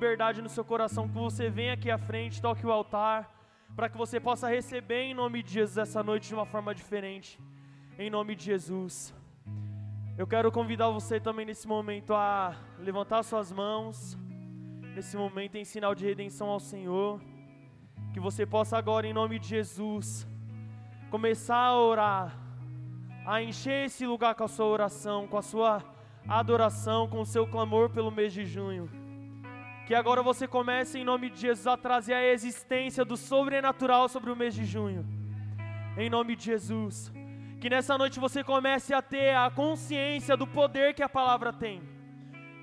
liberdade no seu coração, que você venha aqui à frente, toque o altar, para que você possa receber em nome de Jesus essa noite de uma forma diferente. Em nome de Jesus. Eu quero convidar você também nesse momento a levantar suas mãos, nesse momento em sinal de redenção ao Senhor. Que você possa agora, em nome de Jesus, começar a orar, a encher esse lugar com a sua oração, com a sua adoração, com o seu clamor pelo mês de junho. Que agora você comece, em nome de Jesus, a trazer a existência do sobrenatural sobre o mês de junho. Em nome de Jesus. Que nessa noite você comece a ter a consciência do poder que a palavra tem.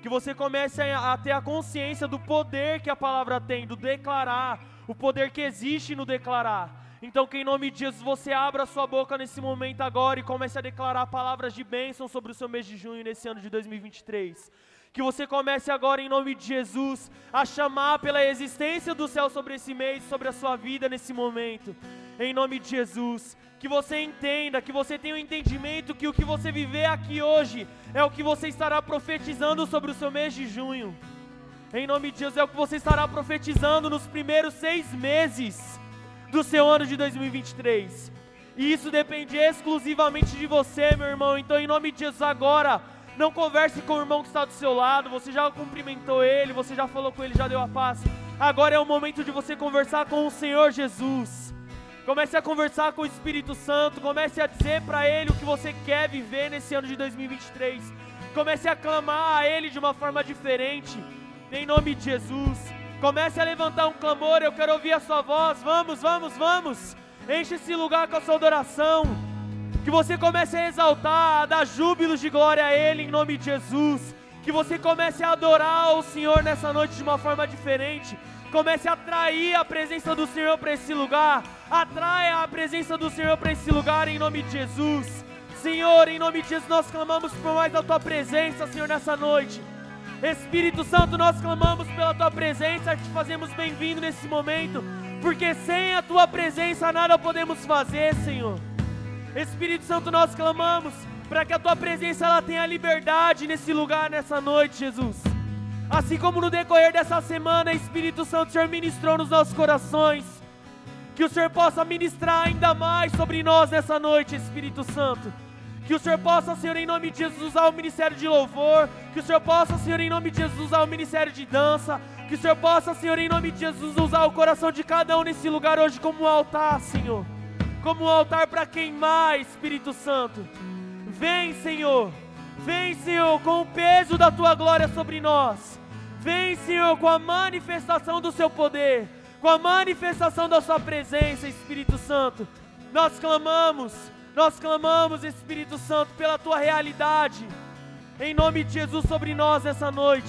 Que você comece a ter a consciência do poder que a palavra tem, do declarar, o poder que existe no declarar. Então, que em nome de Jesus você abra sua boca nesse momento agora e comece a declarar palavras de bênção sobre o seu mês de junho nesse ano de 2023. Que você comece agora, em nome de Jesus, a chamar pela existência do céu sobre esse mês, sobre a sua vida nesse momento. Em nome de Jesus. Que você entenda, que você tenha o um entendimento que o que você viver aqui hoje é o que você estará profetizando sobre o seu mês de junho. Em nome de Jesus, é o que você estará profetizando nos primeiros seis meses do seu ano de 2023. E isso depende exclusivamente de você, meu irmão. Então, em nome de Jesus, agora, não converse com o irmão que está do seu lado. Você já cumprimentou ele, você já falou com ele, já deu a paz. Agora é o momento de você conversar com o Senhor Jesus. Comece a conversar com o Espírito Santo. Comece a dizer para ele o que você quer viver nesse ano de 2023. Comece a clamar a ele de uma forma diferente. Em nome de Jesus. Comece a levantar um clamor, eu quero ouvir a sua voz. Vamos, vamos, vamos. Enche esse lugar com a sua adoração. Que você comece a exaltar, a dar júbilos de glória a Ele em nome de Jesus. Que você comece a adorar o Senhor nessa noite de uma forma diferente. Comece a atrair a presença do Senhor para esse lugar. Atraia a presença do Senhor para esse lugar em nome de Jesus. Senhor, em nome de Jesus, nós clamamos por mais da tua presença, Senhor, nessa noite. Espírito Santo, nós clamamos pela tua presença, te fazemos bem-vindo nesse momento, porque sem a tua presença nada podemos fazer, Senhor. Espírito Santo, nós clamamos para que a tua presença ela tenha liberdade nesse lugar nessa noite, Jesus. Assim como no decorrer dessa semana, Espírito Santo, o Senhor ministrou nos nossos corações. Que o Senhor possa ministrar ainda mais sobre nós nessa noite, Espírito Santo. Que o Senhor possa, Senhor, em nome de Jesus, usar o ministério de louvor. Que o Senhor possa, Senhor, em nome de Jesus, usar o ministério de dança. Que o Senhor possa, Senhor, em nome de Jesus, usar o coração de cada um nesse lugar hoje como um altar, Senhor. Como um altar para queimar, Espírito Santo. Vem, Senhor. Vem, Senhor, com o peso da tua glória sobre nós. Vem, Senhor, com a manifestação do seu poder, com a manifestação da sua presença, Espírito Santo. Nós clamamos nós clamamos, Espírito Santo, pela tua realidade, em nome de Jesus sobre nós essa noite.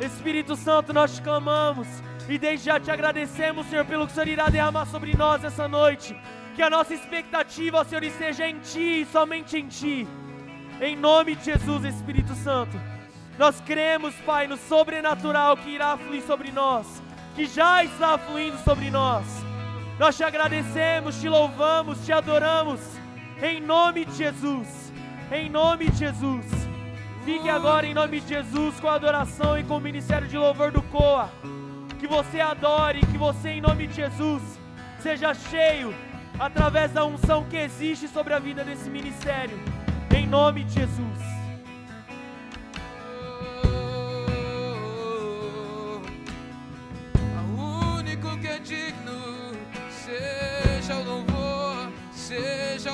Espírito Santo, nós te clamamos e desde já te agradecemos, Senhor, pelo que o Senhor irá derramar sobre nós essa noite. Que a nossa expectativa, Senhor, esteja em Ti e somente em Ti. Em nome de Jesus, Espírito Santo. Nós cremos, Pai, no sobrenatural que irá fluir sobre nós, que já está fluindo sobre nós. Nós te agradecemos, te louvamos, te adoramos em nome de Jesus. Em nome de Jesus. Fique agora em nome de Jesus com a adoração e com o ministério de louvor do Coa. Que você adore, que você em nome de Jesus seja cheio através da unção que existe sobre a vida desse ministério. Em nome de Jesus. O único que é digno seja o louvor, seja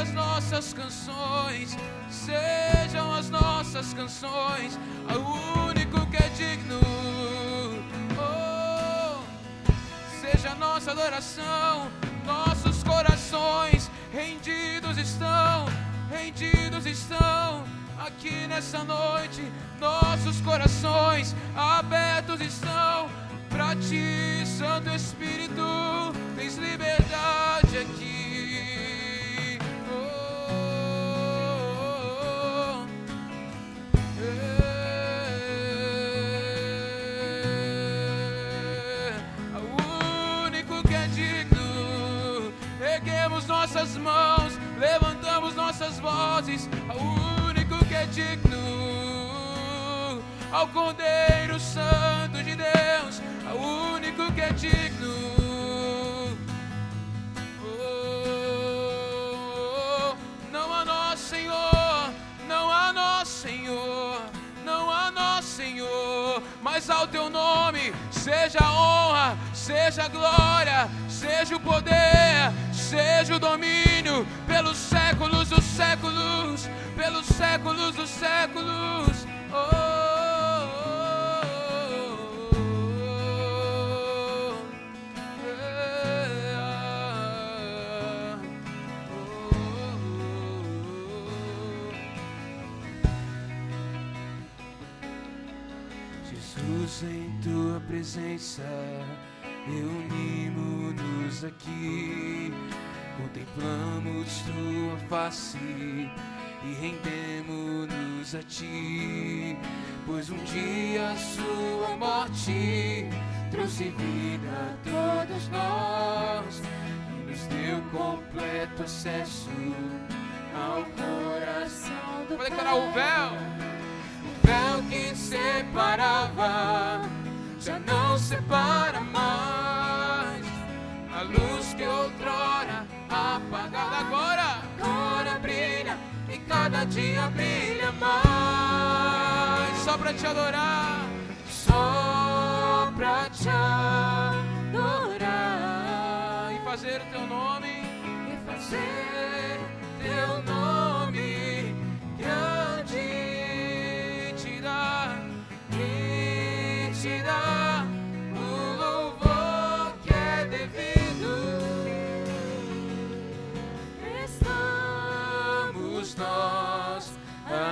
as nossas canções, sejam as nossas canções, o único que é digno. Nossa adoração, nossos corações rendidos estão, rendidos estão. Aqui nessa noite, nossos corações abertos estão para ti, Santo Espírito, tens liberdade aqui. Levantamos nossas vozes ao único que é digno, ao Cordeiro Santo de Deus, ao único que é digno. Oh, mas ao teu nome seja honra, seja glória, seja o poder, seja o domínio pelos séculos dos séculos, pelos séculos dos séculos. Oh, oh, oh, Jesus, em tua presença, reunimos-nos aqui, contemplamos tua face e rendemos-nos a ti, pois um dia a sua morte trouxe vida a todos nós e nos deu completo acesso ao coração do Vou declarar o véu. o véu que separava já não separa mais. A luz que outrora apagada agora, agora brilha e cada dia brilha mais. Só pra te adorar. Só pra te adorar E fazer teu nome. e fazer teu nome grande Te dar. te dar nós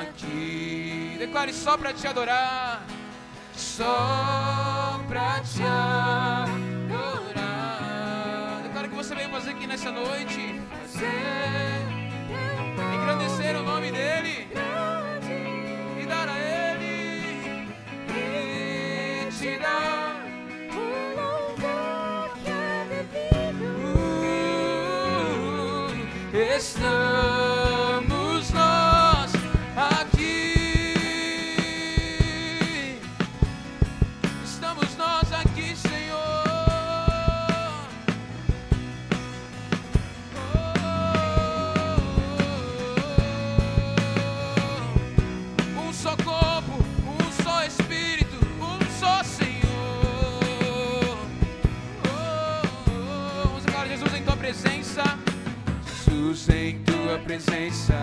aqui. Declare só pra te adorar. Só pra te adorar. Declare que você veio fazer aqui nessa noite. Engrandecer o nome dele. E dar a ele. e te dar o louvor Jesus, em tua presença,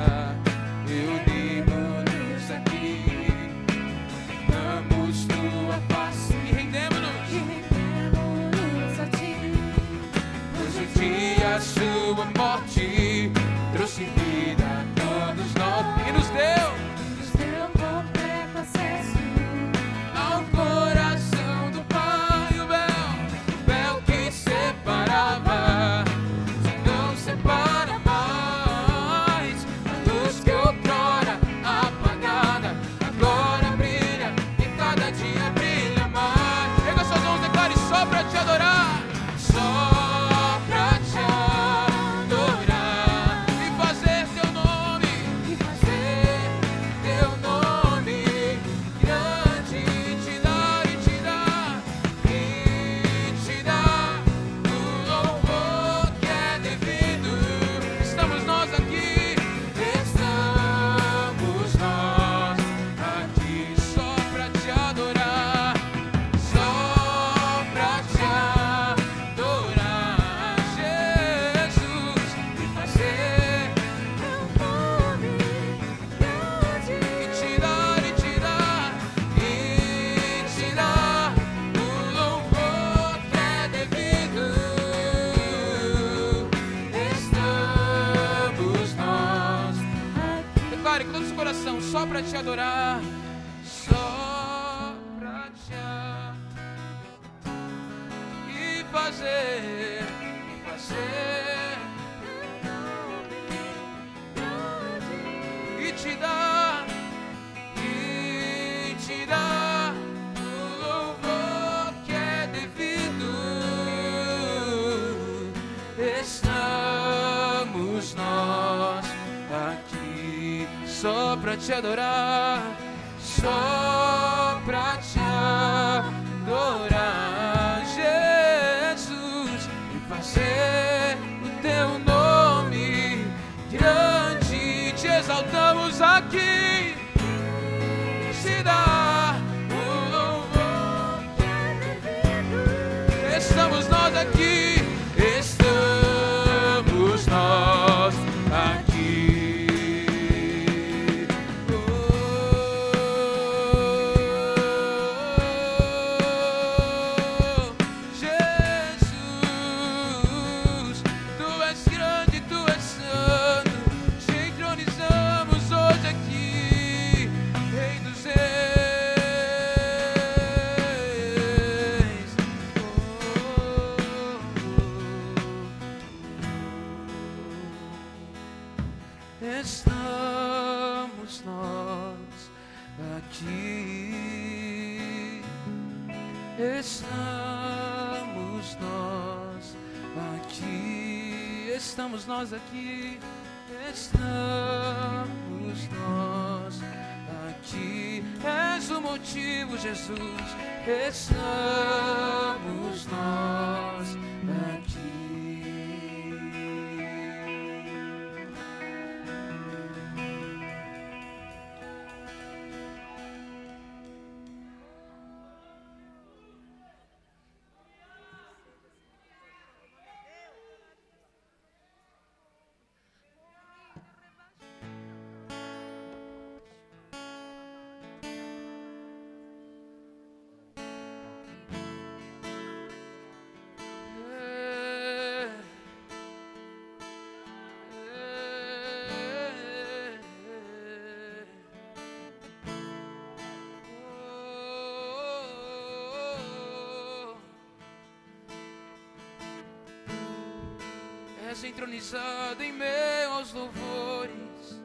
És entronizado em meio aos louvores.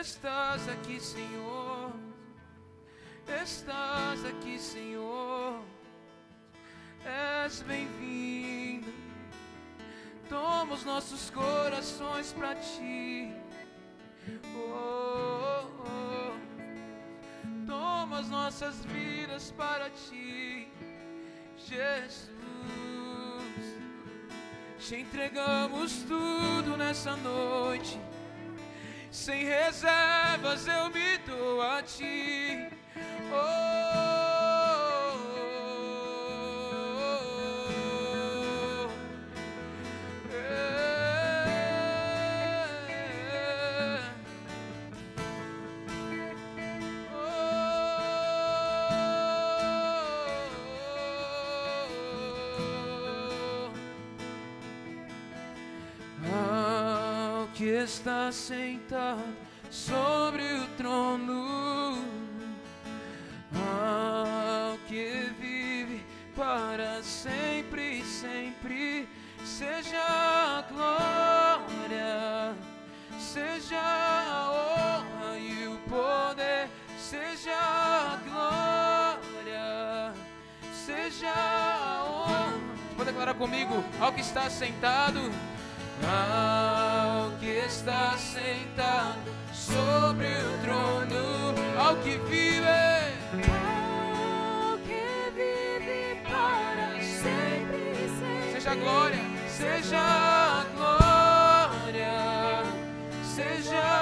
Estás aqui, Senhor. Estás aqui, Senhor. És bem-vindo. Toma os nossos corações para ti. Oh, oh, oh. Toma as nossas vidas para ti, Jesus. Te entregamos tudo nessa noite. Sem reservas eu me dou a ti. Oh, está sentado sobre o trono, ao que vive para sempre e sempre, seja a glória, seja a honra e o poder, seja a glória, seja a honra. Pode declarar comigo ao que está sentado, ao está sentado sobre o trono, ao que vive. Ao que vive para sempre, sempre. Seja a glória, seja a glória, seja a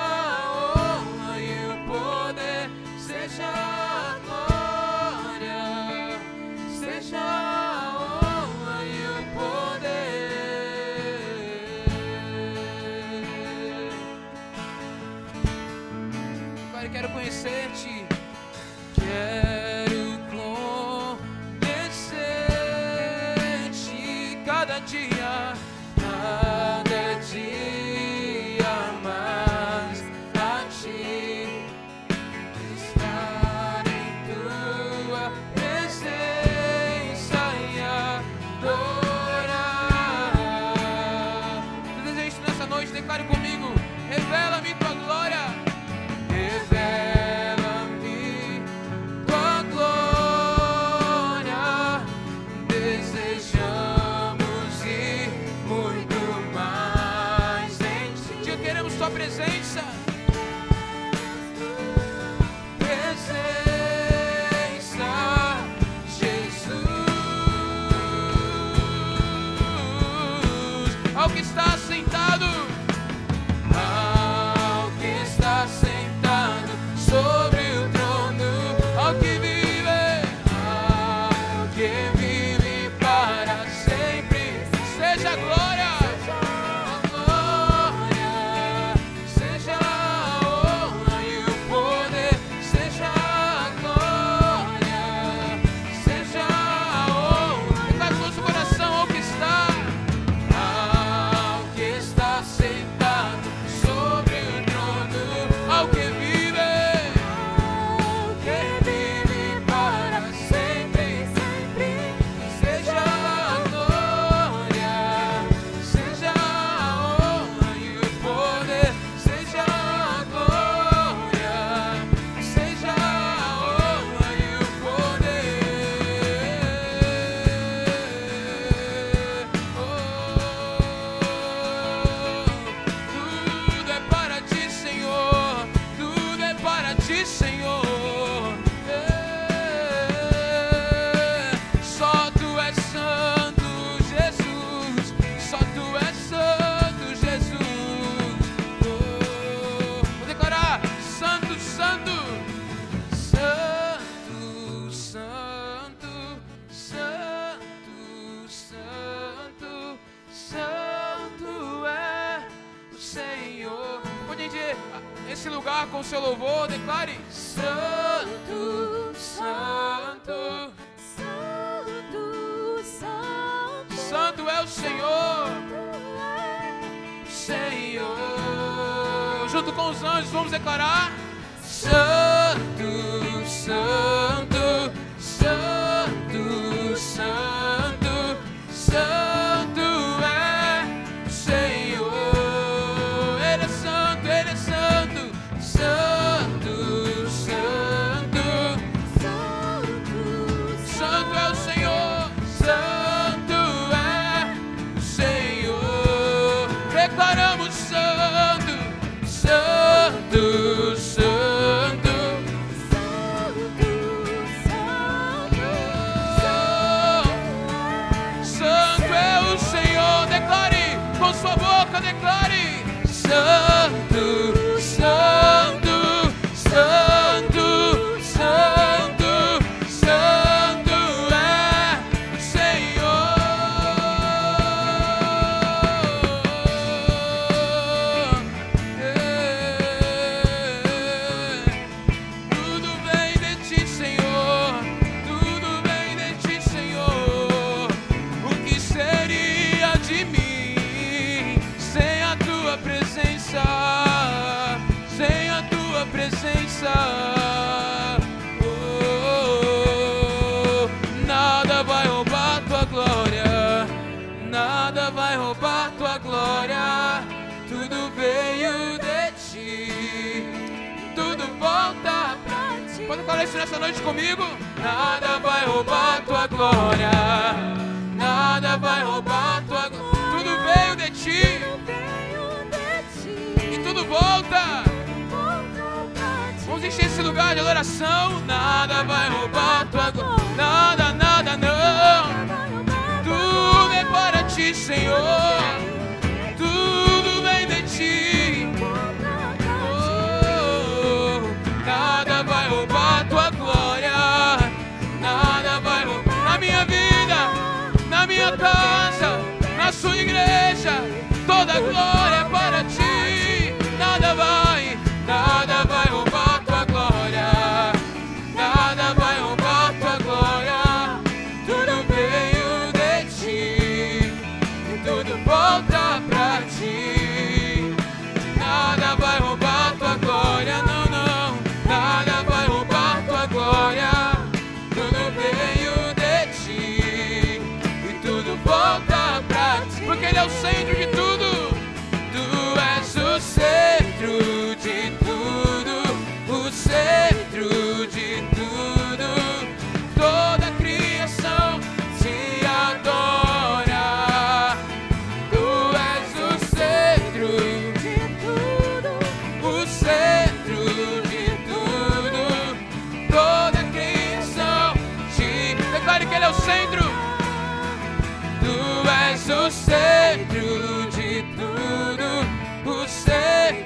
decorar.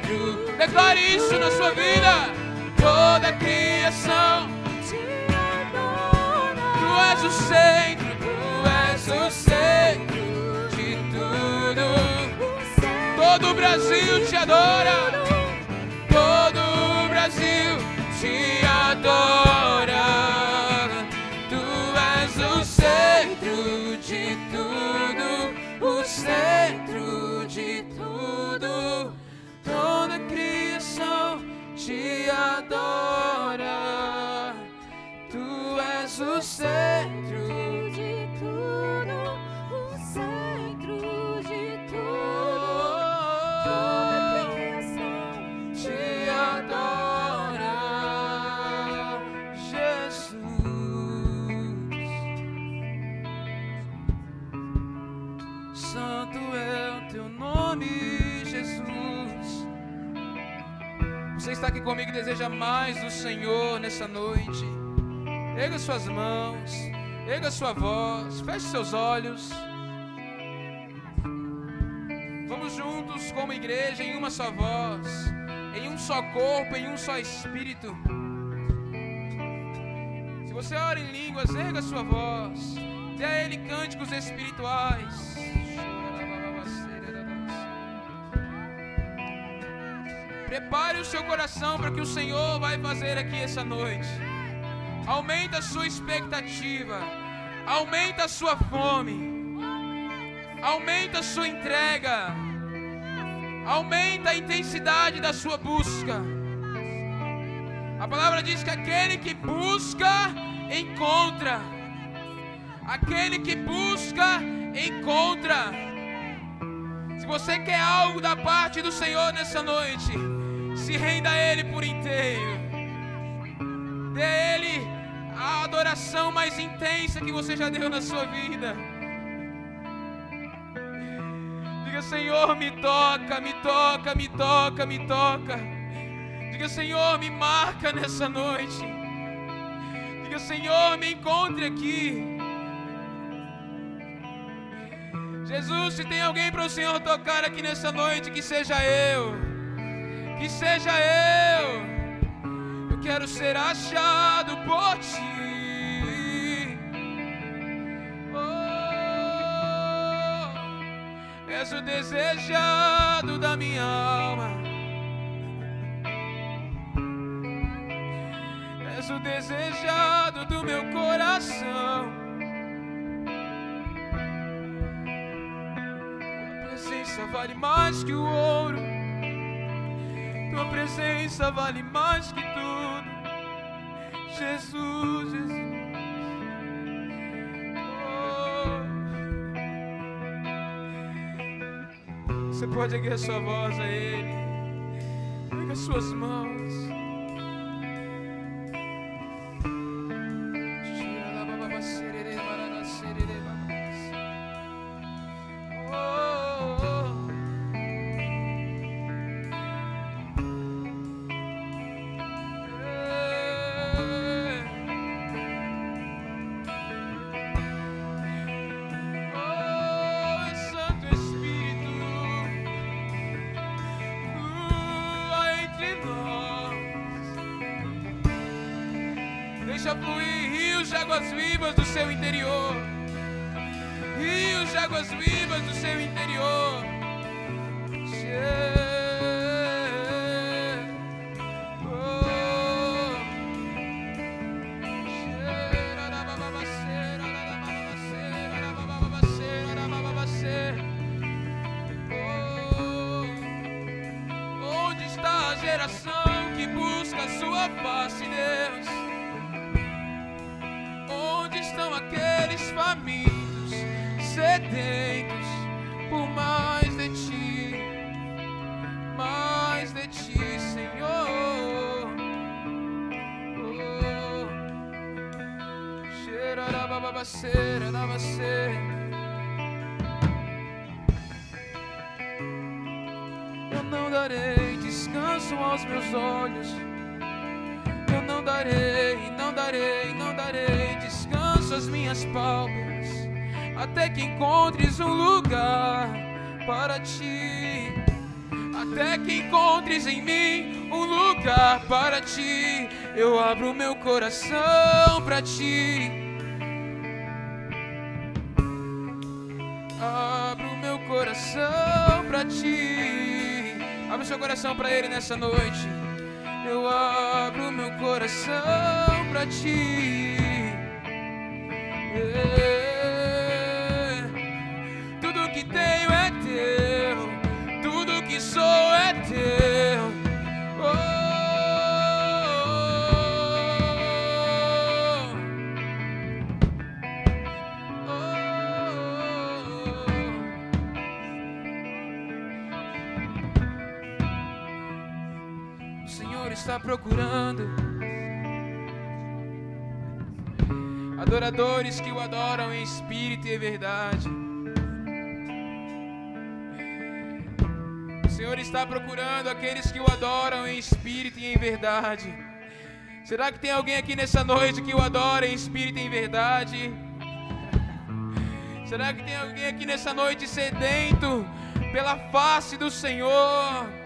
dentro. Declare isso na sua vida. Toda criação te adora. Tu és o centro, tu és o centro de tudo. Todo o Brasil te adora. Todo o Brasil te adora. Tu és o centro de tudo, o centro. te adora. Tu és o centro. está aqui comigo e deseja mais do Senhor nessa noite, erga suas mãos, erga sua voz, feche seus olhos. Vamos juntos, como igreja, em uma só voz, em um só corpo, em um só espírito. Se você ora em línguas, erga sua voz, dê a Ele cânticos espirituais. Prepare o seu coração para que o Senhor vai fazer aqui essa noite. Aumenta a sua expectativa. Aumenta a sua fome. Aumenta a sua entrega. Aumenta a intensidade da sua busca. A palavra diz que aquele que busca, encontra. Aquele que busca, encontra. Se você quer algo da parte do Senhor nessa noite, se renda a Ele por inteiro. Dê a Ele a adoração mais intensa que você já deu na sua vida. Diga, Senhor, me toca, me toca, me toca, me toca. Diga, Senhor, me marca nessa noite. Diga, Senhor, me encontre aqui. Jesus, se tem alguém para o Senhor tocar aqui nessa noite, que seja eu. Que seja eu. Eu quero ser achado por ti. Oh, és o desejado da minha alma. És o desejado do meu coração. Tua presença vale mais que o ouro. Tua presença vale mais que tudo. Jesus, Jesus. Oh. Você pode erguer sua voz a Ele. Pega as suas mãos. Seu interior. Rios de águas vivas do seu interior. A geração que busca sua face, descanso aos meus olhos. Eu não darei, não darei, não darei descanso às minhas pálpebras, até que encontres um lugar para ti. Até que encontres em mim um lugar para ti. Eu abro meu coração para ti. Seu coração para Ele nessa noite. Eu abro meu coração para ti. É. adoradores que o adoram em espírito e em verdade. O Senhor está procurando aqueles que o adoram em espírito e em verdade. Será que tem alguém aqui nessa noite que o adora em espírito e em verdade? Será que tem alguém aqui nessa noite sedento pela face do Senhor?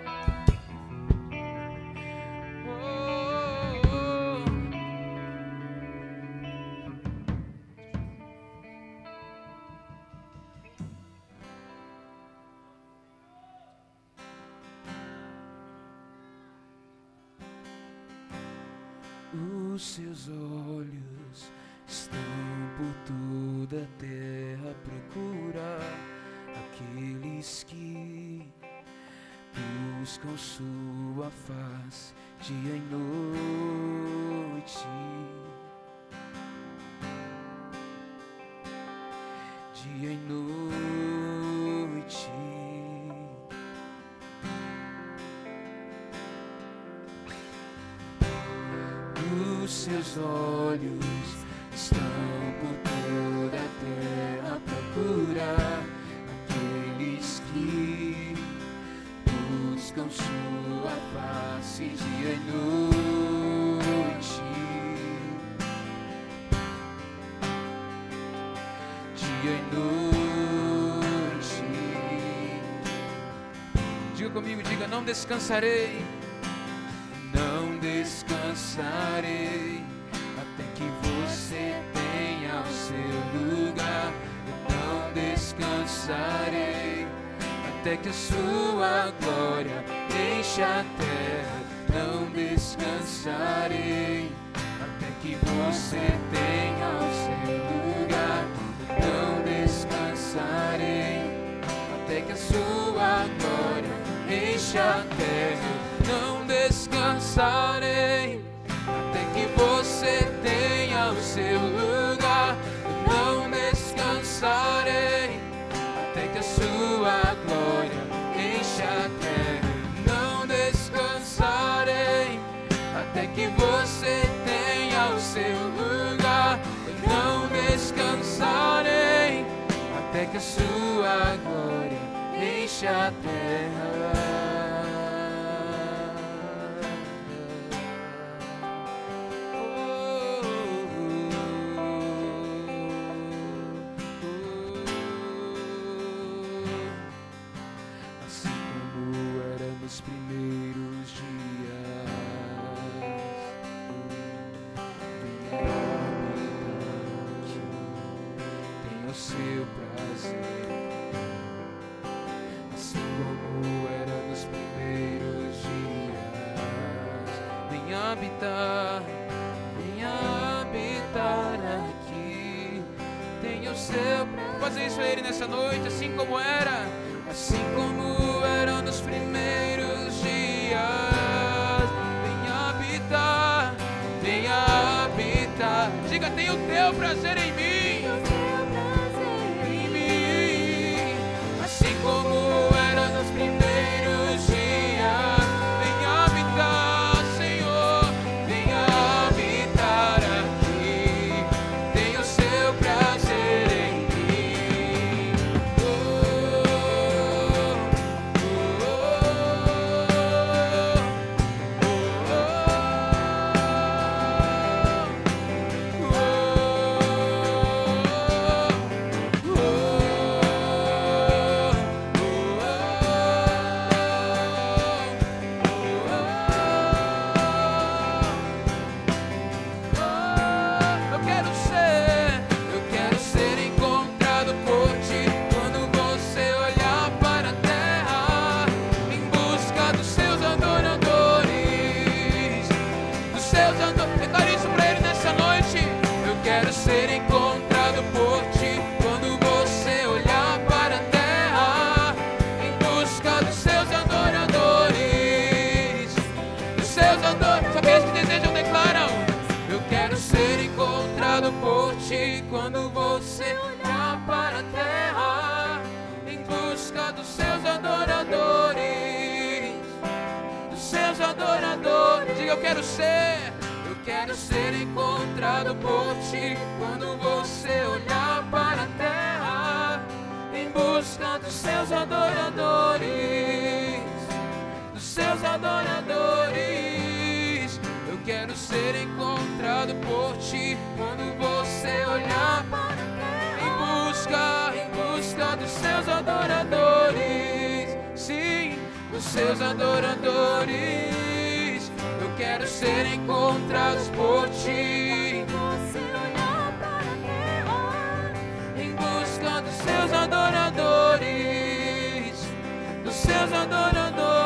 Os seus olhos estão por toda a terra procurar aqueles que buscam sua face dia e noite. Dia e noite. Os seus olhos estão por toda a terra a procurar aqueles que buscam sua face dia e noite. Dia e noite. Diga comigo, diga, não descansarei. Descansarei até que você tenha o seu lugar. Não descansarei até que a sua glória encha a terra. Não descansarei até que você tenha o seu lugar. Não descansarei até que a sua glória encha a terra. Não descansarei sua glória encha a terra. Isso a Ele nessa noite, assim como era, eu quero ser, eu quero ser encontrado por ti quando você olhar para a terra em busca dos seus adoradores, dos seus adoradores. Eu quero ser encontrado por ti quando você olhar em busca, em busca dos seus adoradores. Sim, dos seus adoradores. Quero ser encontrados por ti em busca dos seus adoradores, dos seus adoradores.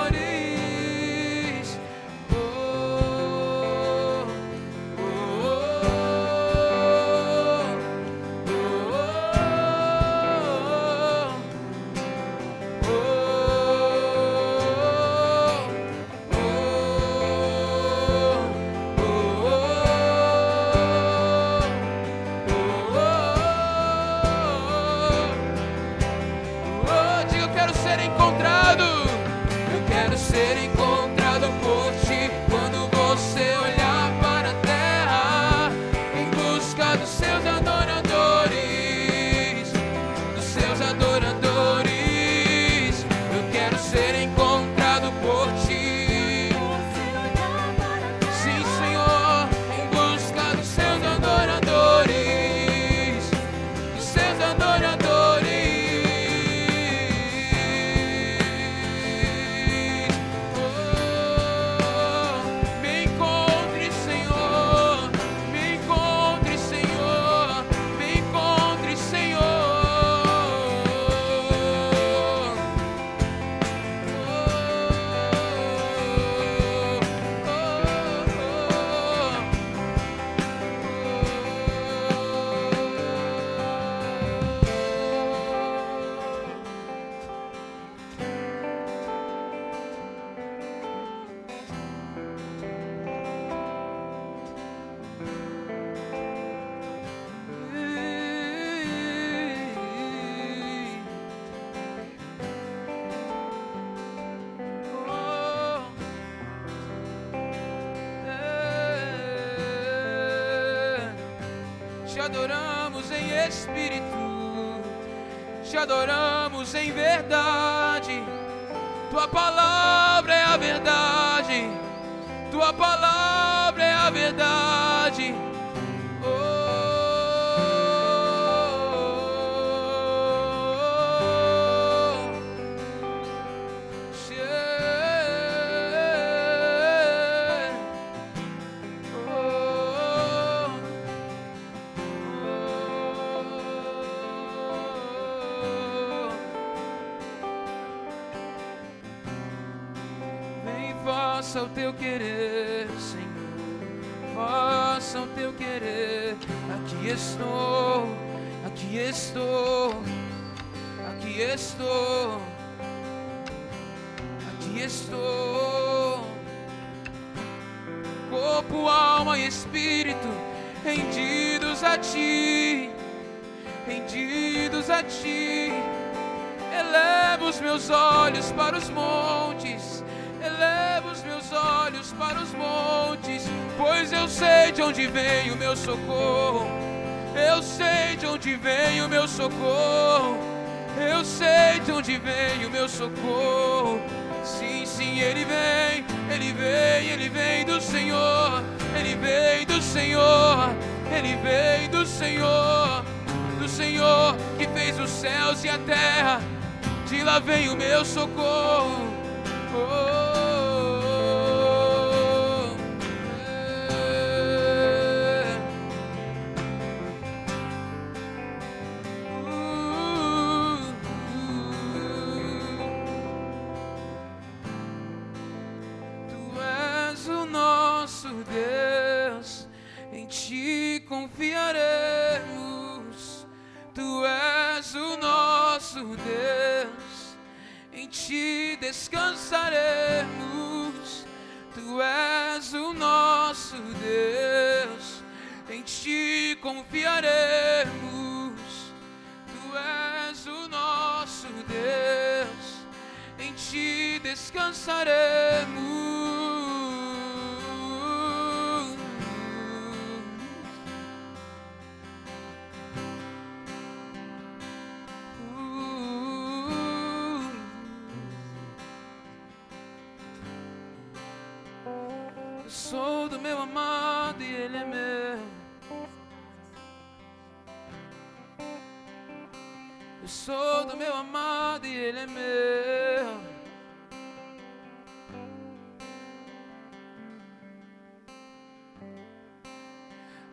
Eu sou do meu amado e ele é meu.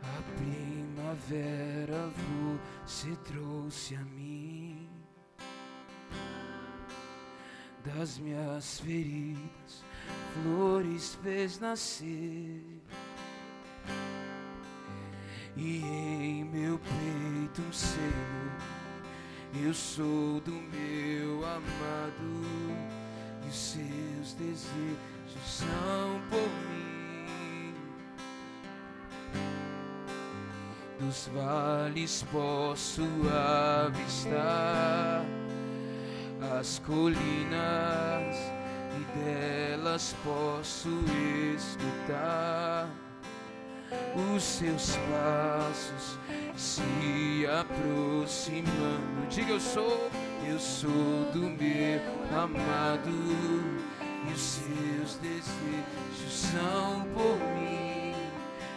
A primavera você trouxe a mim das minhas feridas, flores fez nascer e em meu peito um selo eu sou do meu amado e seus desejos são por mim. Dos vales posso avistar as colinas e delas posso escutar os seus passos se aproximando. Diga eu sou, eu sou do meu amado e os seus desejos são por mim,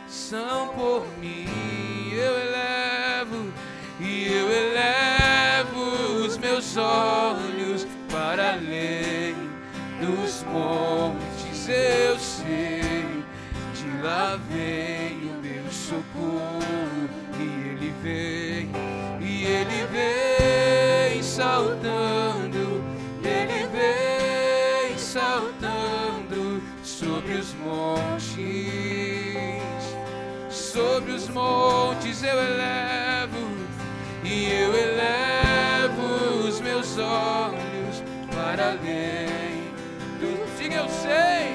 são por mim. Eu elevo e eu elevo os meus olhos para além dos montes. Eu sei de lá vem socorro. E ele vem, e ele vem saltando, ele vem saltando sobre os montes. Sobre os montes eu elevo, e eu elevo os meus olhos para além do. Diga eu sei.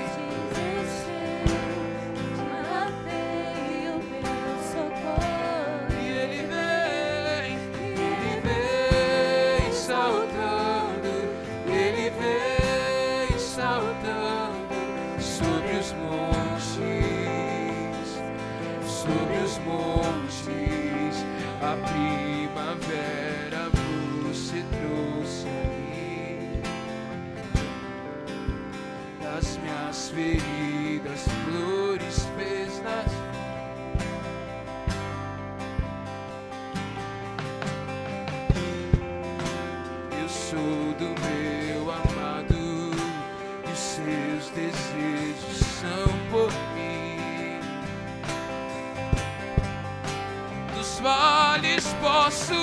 vales posso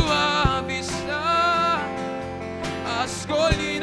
avistar as colinas.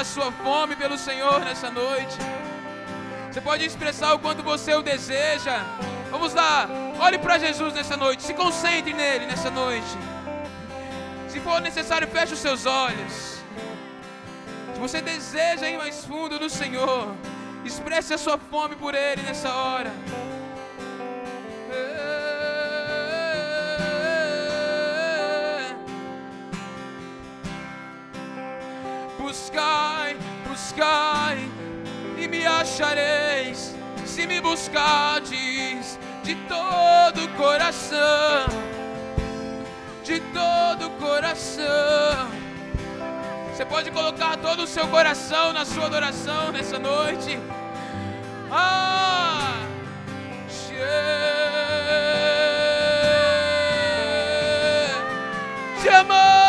a sua fome pelo Senhor nessa noite. Você pode expressar o quanto você o deseja. Vamos lá, olhe para Jesus nessa noite, se concentre nele nessa noite. Se for necessário, feche os seus olhos. Se você deseja ir mais fundo no Senhor, expresse a sua fome por ele nessa hora. se me buscardes de todo o coração, de todo o coração. Você pode colocar todo o seu coração na sua adoração nessa noite. Ah, che, de amor.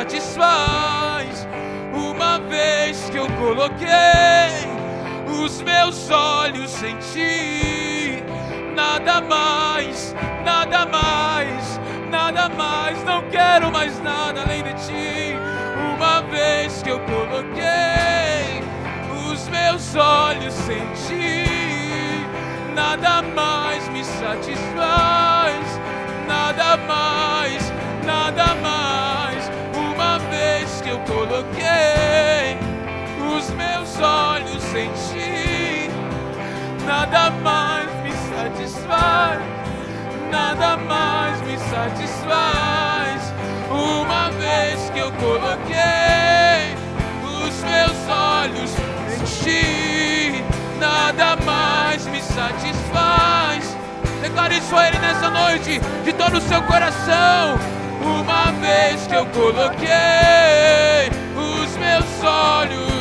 Satisfaz. Uma vez que eu coloquei os meus olhos em ti, nada mais, nada mais, nada mais, não quero mais nada além de ti. Uma vez que eu coloquei os meus olhos em ti, nada mais me satisfaz, nada mais, nada mais. Eu coloquei os meus olhos em ti, nada mais me satisfaz, nada mais me satisfaz. Uma vez que eu coloquei os meus olhos em ti, nada mais me satisfaz. Declare isso a Ele nessa noite, de todo o seu coração. Uma vez que eu coloquei os meus olhos,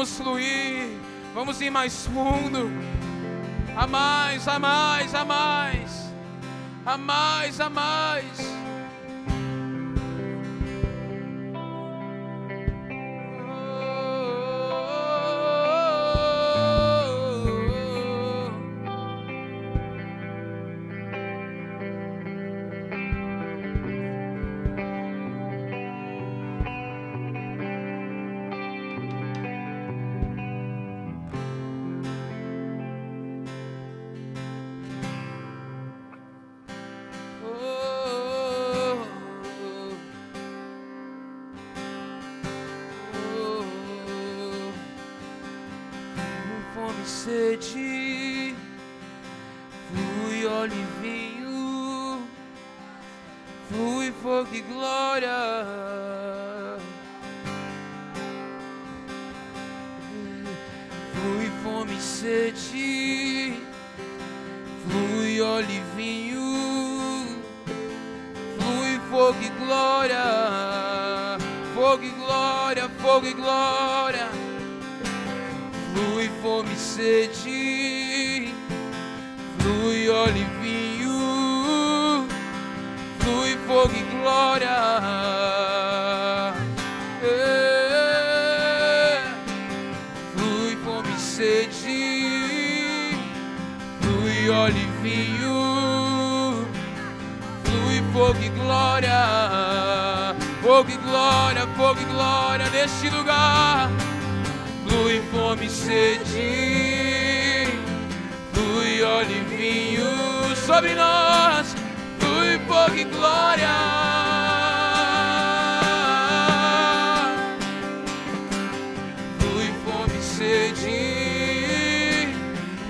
Vamos fluir. Vamos ir mais fundo. A mais, a mais, a mais. A mais, a mais. E glória. Flui fome e sede,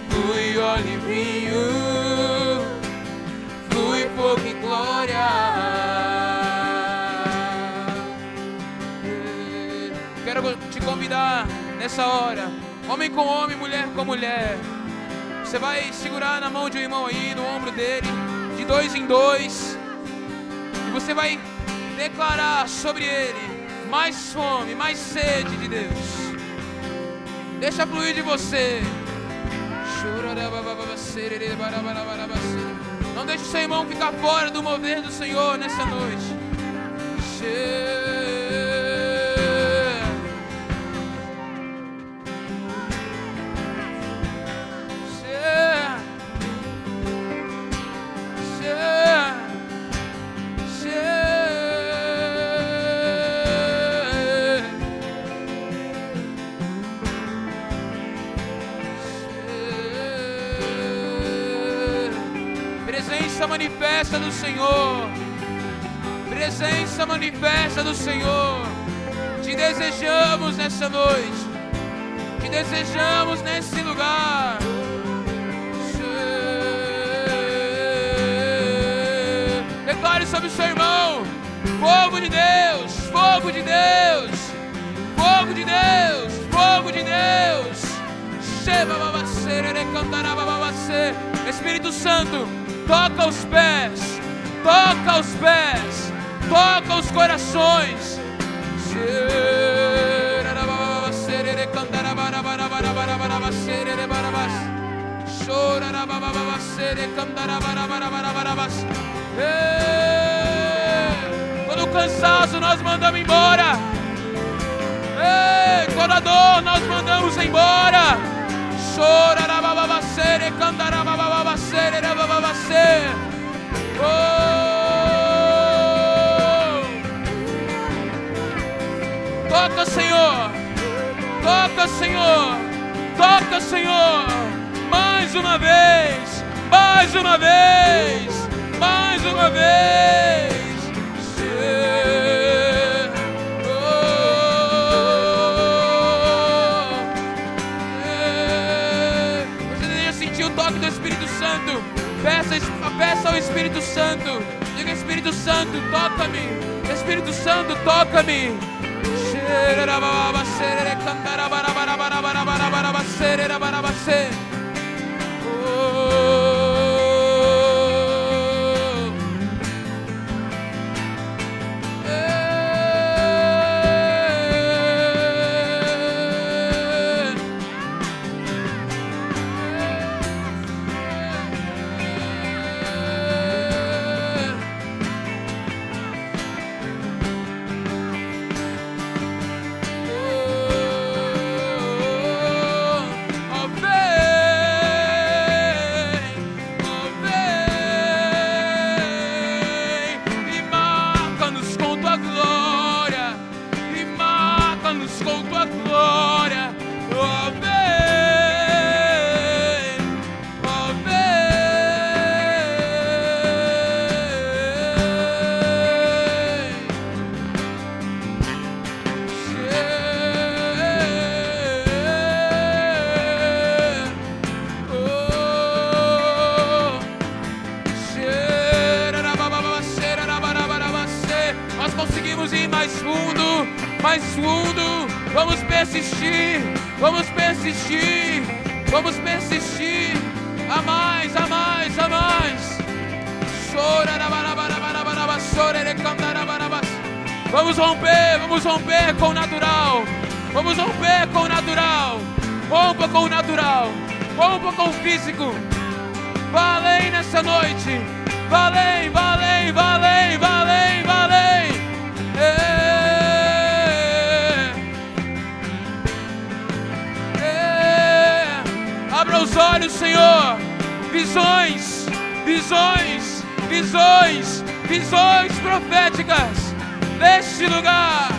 flui óleo e vinho, flui fogo e glória. Quero te convidar nessa hora, homem com homem, mulher com mulher. Você vai segurar na mão de um irmão aí, no ombro dele, de dois em dois, e você vai declarar sobre ele mais fome, mais sede de Deus. Deixa fluir de você. Não deixe o seu irmão ficar fora do mover do Senhor nessa noite. Manifesta do Senhor. Presença manifesta do Senhor. Te desejamos nessa noite. Te desejamos nesse lugar. Declare sobre o seu irmão: fogo de Deus, fogo de Deus, fogo de Deus, fogo de Deus. Espírito Santo, toca os pés, toca os pés, toca os corações. Todo cansaço nós mandamos embora. Toda dor nós mandamos embora. Chora, rabababacere, candarabababacere, rabababacere. Oh! Toca, Senhor. Toca, Senhor. Toca, Senhor. Mais uma vez. Mais uma vez. Mais uma vez. Peça, peça ao Espírito Santo. Diga, Espírito Santo, toca-me. Espírito Santo, toca-me. Oh. Nós conseguimos ir mais fundo, mais fundo. Vamos persistir, vamos persistir, vamos persistir. A mais, a mais, a mais. Vamos romper, vamos romper com o natural. Vamos romper com o natural. Rompa com o natural. Rompa com o físico. Vá além nessa noite. Vá além, vá além, vá Abra os olhos, Senhor. Visões, visões, visões, visões proféticas neste lugar.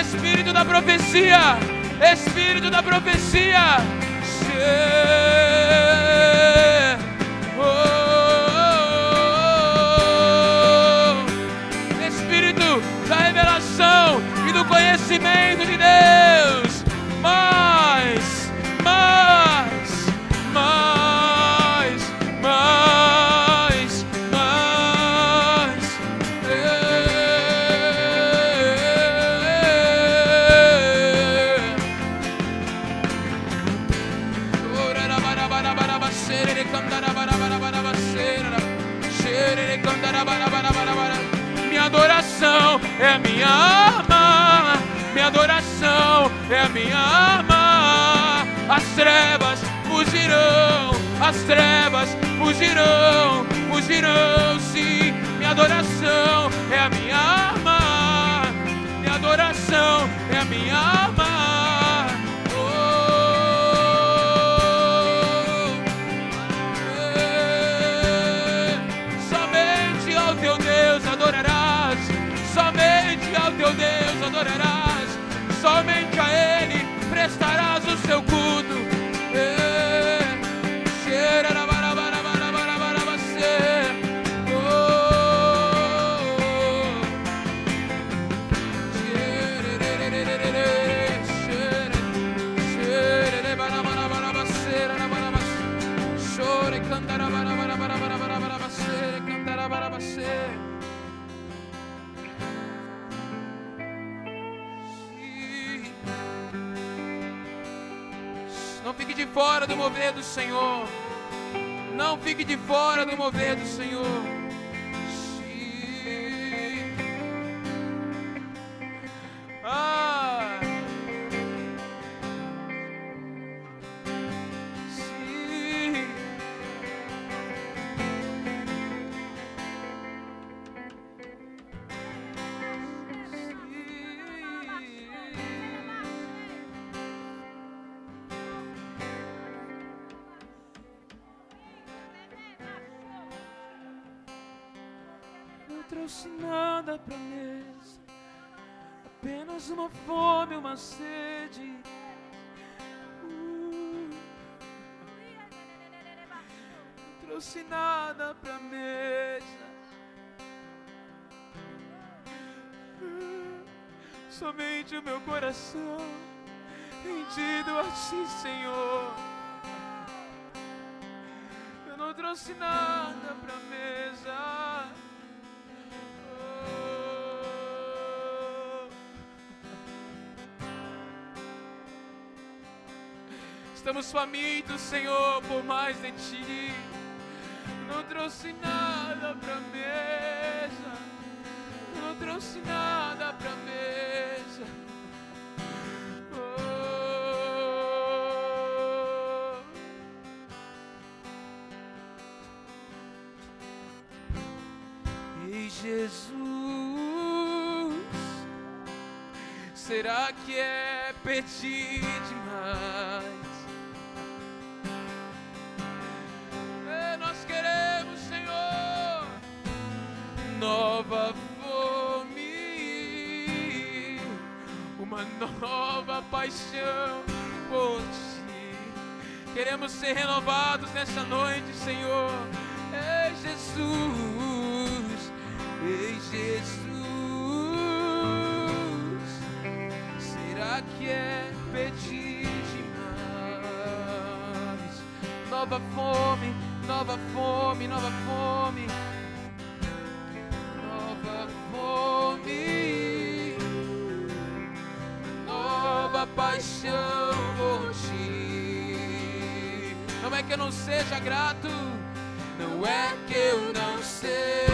Espírito da profecia, Espírito da profecia. Conhecimento de Deus. É a minha arma. As trevas fugirão, as trevas fugirão, fugirão sim. Minha adoração é a minha arma, minha adoração é a minha teu Deus adorarás, somente ao teu Deus adorarás, somente a Ele. Fora do mover do Senhor. Não fique de fora do mover do Senhor. Uma sede. Uh. Não trouxe nada pra mesa. Uh. Somente o meu coração rendido a ti, Senhor. Eu não trouxe nada pra mesa. Estamos famintos, Senhor, por mais de ti. Não trouxe nada pra mesa. Não trouxe nada pra mesa. Oh. Ei, Jesus, será que é pedir demais? Paixão por ti. Queremos ser renovados nessa noite, Senhor. Ei, Jesus, ei, Jesus, será que é pedir demais? Nova fome, nova fome, nova fome, paixão por ti. Não é que eu não seja grato, não é que eu não seja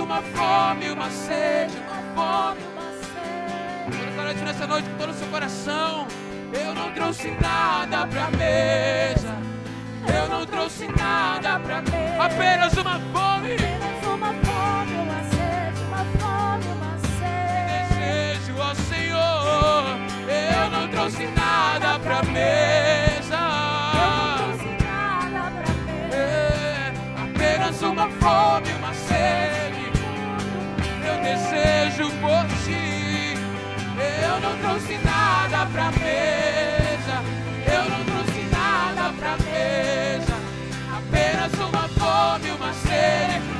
uma fome, uma sede, uma fome, uma sede. Declare nessa noite com todo o seu coração. Eu não trouxe nada pra mesa. Eu não trouxe nada pra mesa. Apenas uma fome. Apenas uma fome, uma sede, uma fome, uma sede. Desejo, ó Senhor. Eu não trouxe nada pra mesa. Eu não trouxe nada pra mesa. É, apenas uma fome, desejo por ti. Eu não trouxe nada pra mesa. Eu não trouxe nada pra mesa. Apenas uma fome, uma sede.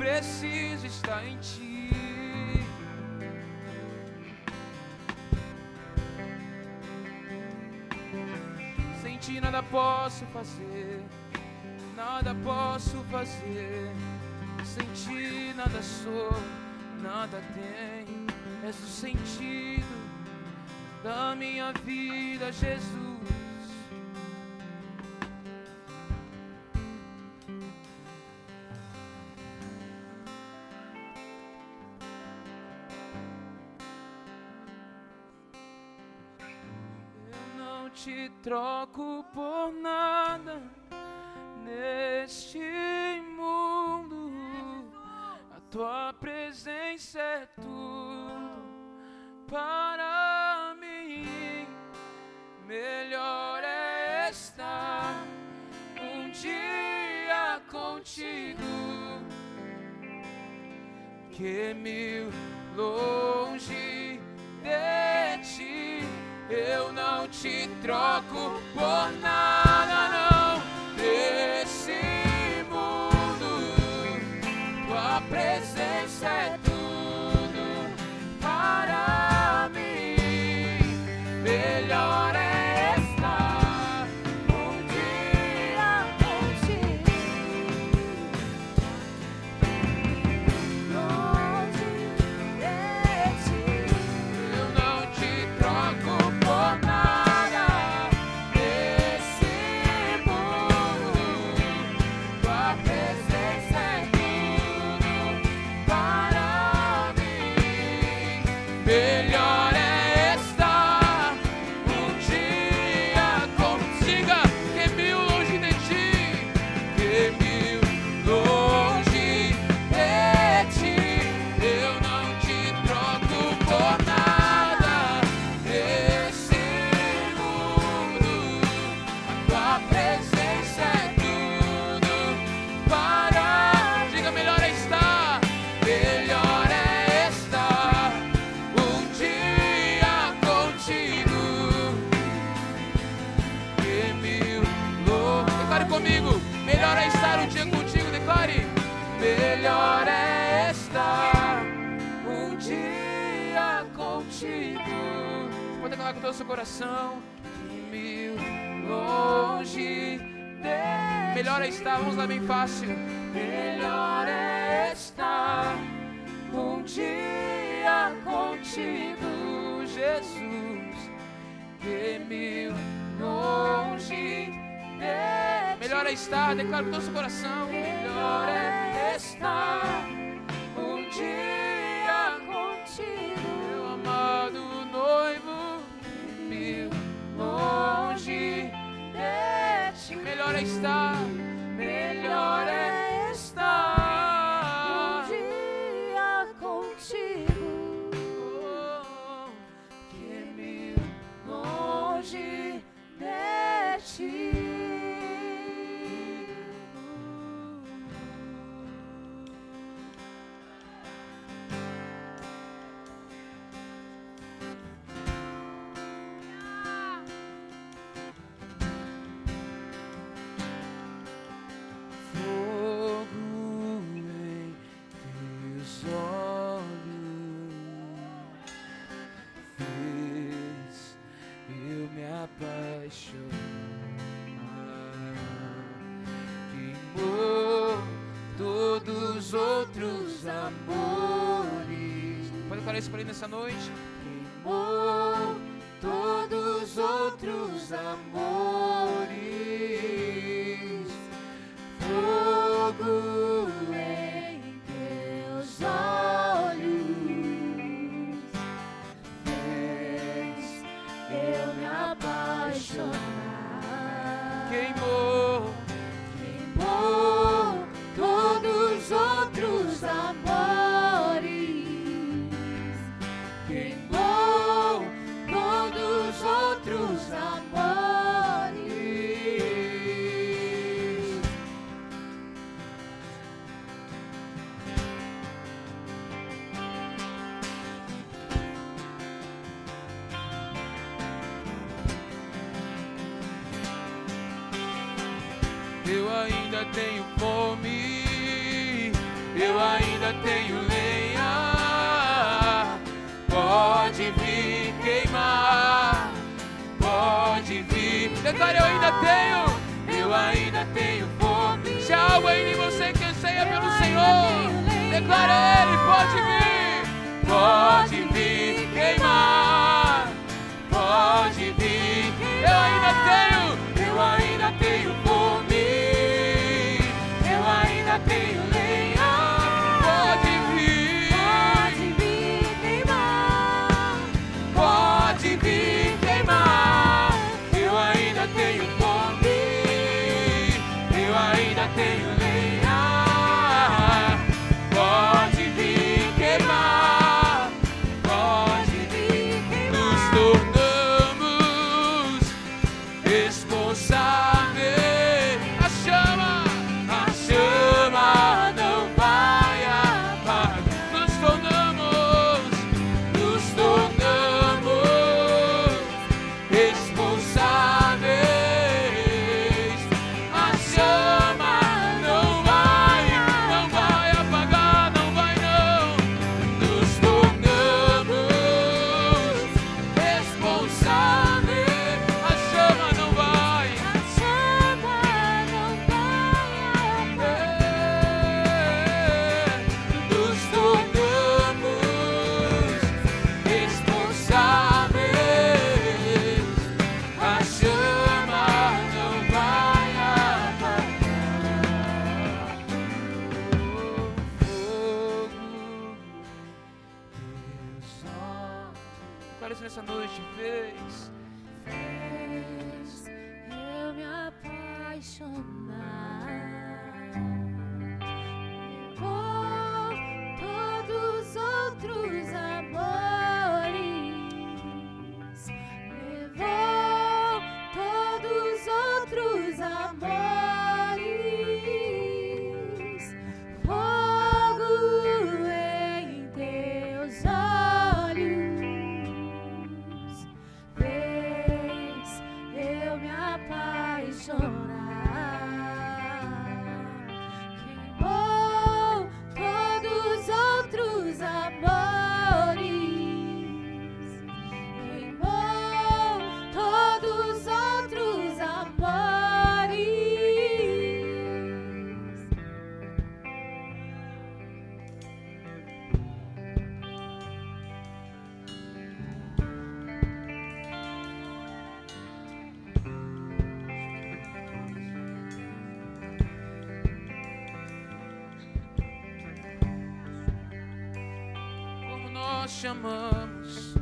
Preciso está em ti. Sem ti nada posso fazer, nada posso fazer. Sem ti nada sou, nada tenho. És o sentido da minha vida, Jesus. Tua presença é tudo para mim. Melhor é estar um dia contigo que mil longe de ti. Eu não te troco por nada, o seu coração. Mil longe de Melhor é estar, vamos lá bem fácil. Melhor é estar um dia contigo, Jesus, que mil longe de Melhor é estar, declaro com todo o seu coração. Melhor é estar um dia contigo, ti. Melhor outros amores. Pode falar isso para ele nessa noite? Queimou todos os outros amores fogo ainda tenho, eu ainda tenho fome. Se há algo aí em você que anseia pelo Senhor, declare Ele, pode vir, pode vir queimar, pode vir. Eu ainda tenho, nós chamamos,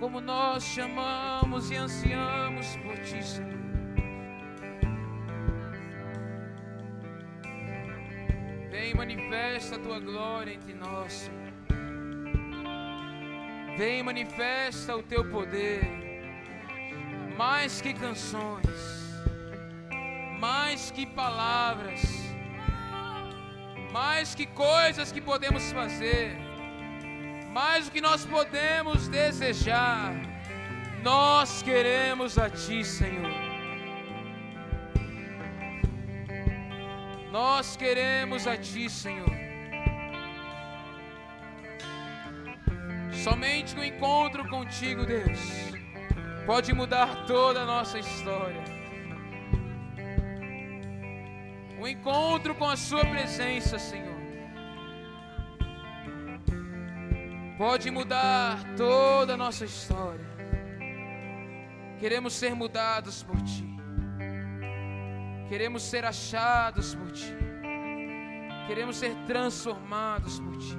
como nós chamamos e ansiamos por Ti, Senhor. Vem, manifesta a Tua glória entre nós, Senhor. Vem, manifesta o Teu poder, mais que canções, mais que palavras, mais que coisas que podemos fazer, mais do que nós podemos desejar. Nós queremos a Ti, Senhor. Nós queremos a Ti, Senhor. Somente o encontro contigo, Deus, pode mudar toda a nossa história. O encontro com a Sua presença, Senhor, pode mudar toda a nossa história. Queremos ser mudados por Ti. Queremos ser achados por Ti. Queremos ser transformados por Ti.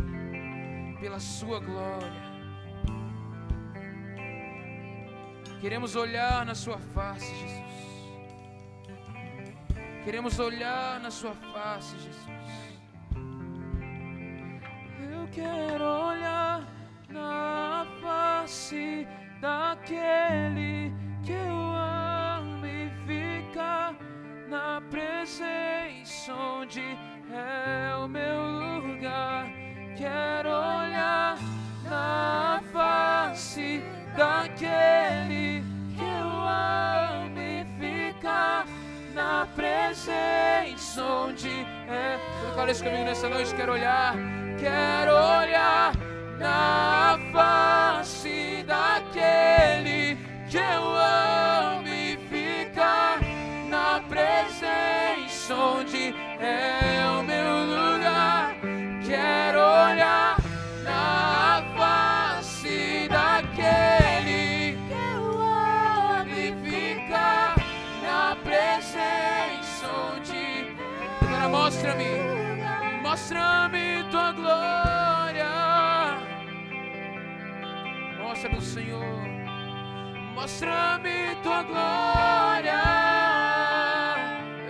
Pela Sua glória. Queremos olhar na Sua face, Jesus. Queremos olhar na Sua face, Jesus. Eu quero olhar na face daquele que eu amo e ficar na presença onde é o meu lugar. Quero olhar na face daquele que eu amo e ficar na presença onde é. Declara isso comigo nessa noite. Quero olhar, quero olhar na face daquele que eu amo e ficar na presença onde é o meu lugar. Quero olhar na face daquele Que eu amo e ficar na presença onde. Agora mostra-me, mostra-me tua glória. Mostra-me o Senhor, mostra-me tua glória.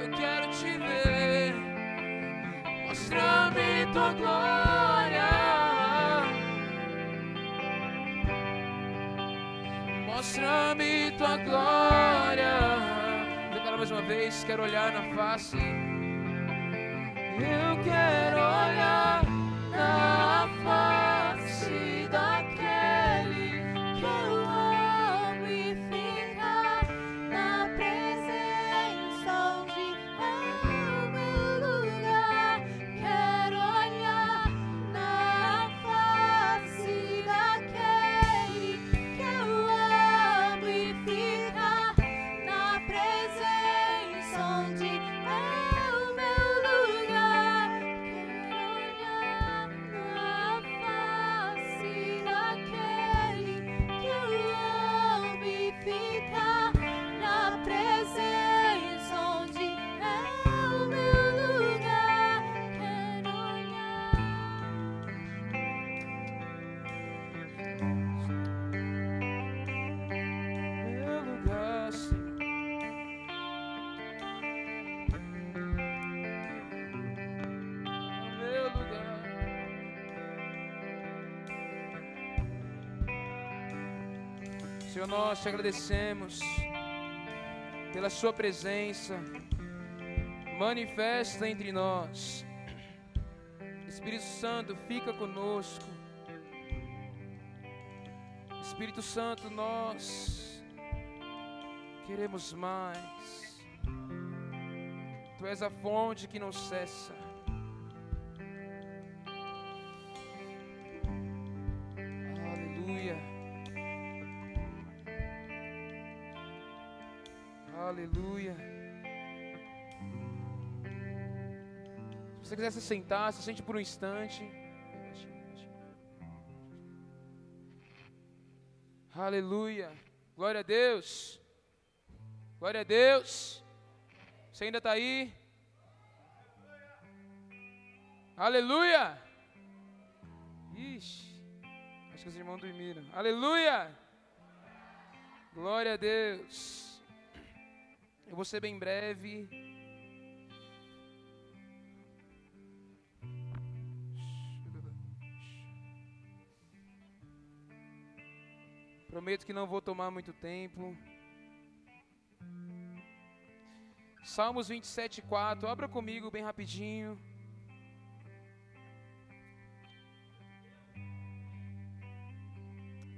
Eu quero te ver, mostra-me tua glória. Mostra-me tua glória. Declara mais uma vez, quero olhar na face. Eu quero olhar na face Senhor, nós te agradecemos pela Sua presença manifesta entre nós. Espírito Santo, fica conosco. Espírito Santo, nós queremos mais. Tu és a fonte que não cessa. Você quiser se sentar, se sente por um instante. Aleluia. Glória a Deus. Glória a Deus. Você ainda está aí? Aleluia. Ixi. Acho que os irmãos dormiram. Aleluia! Glória a Deus. Eu vou ser bem breve. Prometo que não vou tomar muito tempo. Salmos 27, 4. Abra comigo bem rapidinho.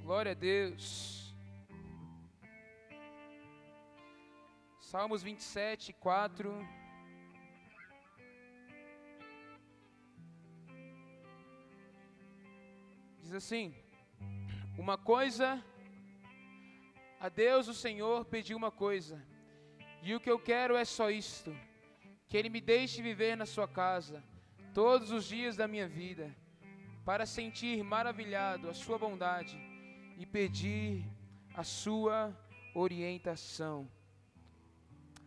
Glória a Deus. Salmos 27, 4. Diz assim: Uma coisa, a Deus o Senhor pediu uma coisa, e o que eu quero é só isto: que Ele me deixe viver na Sua casa todos os dias da minha vida, para sentir maravilhado a Sua bondade e pedir a Sua orientação.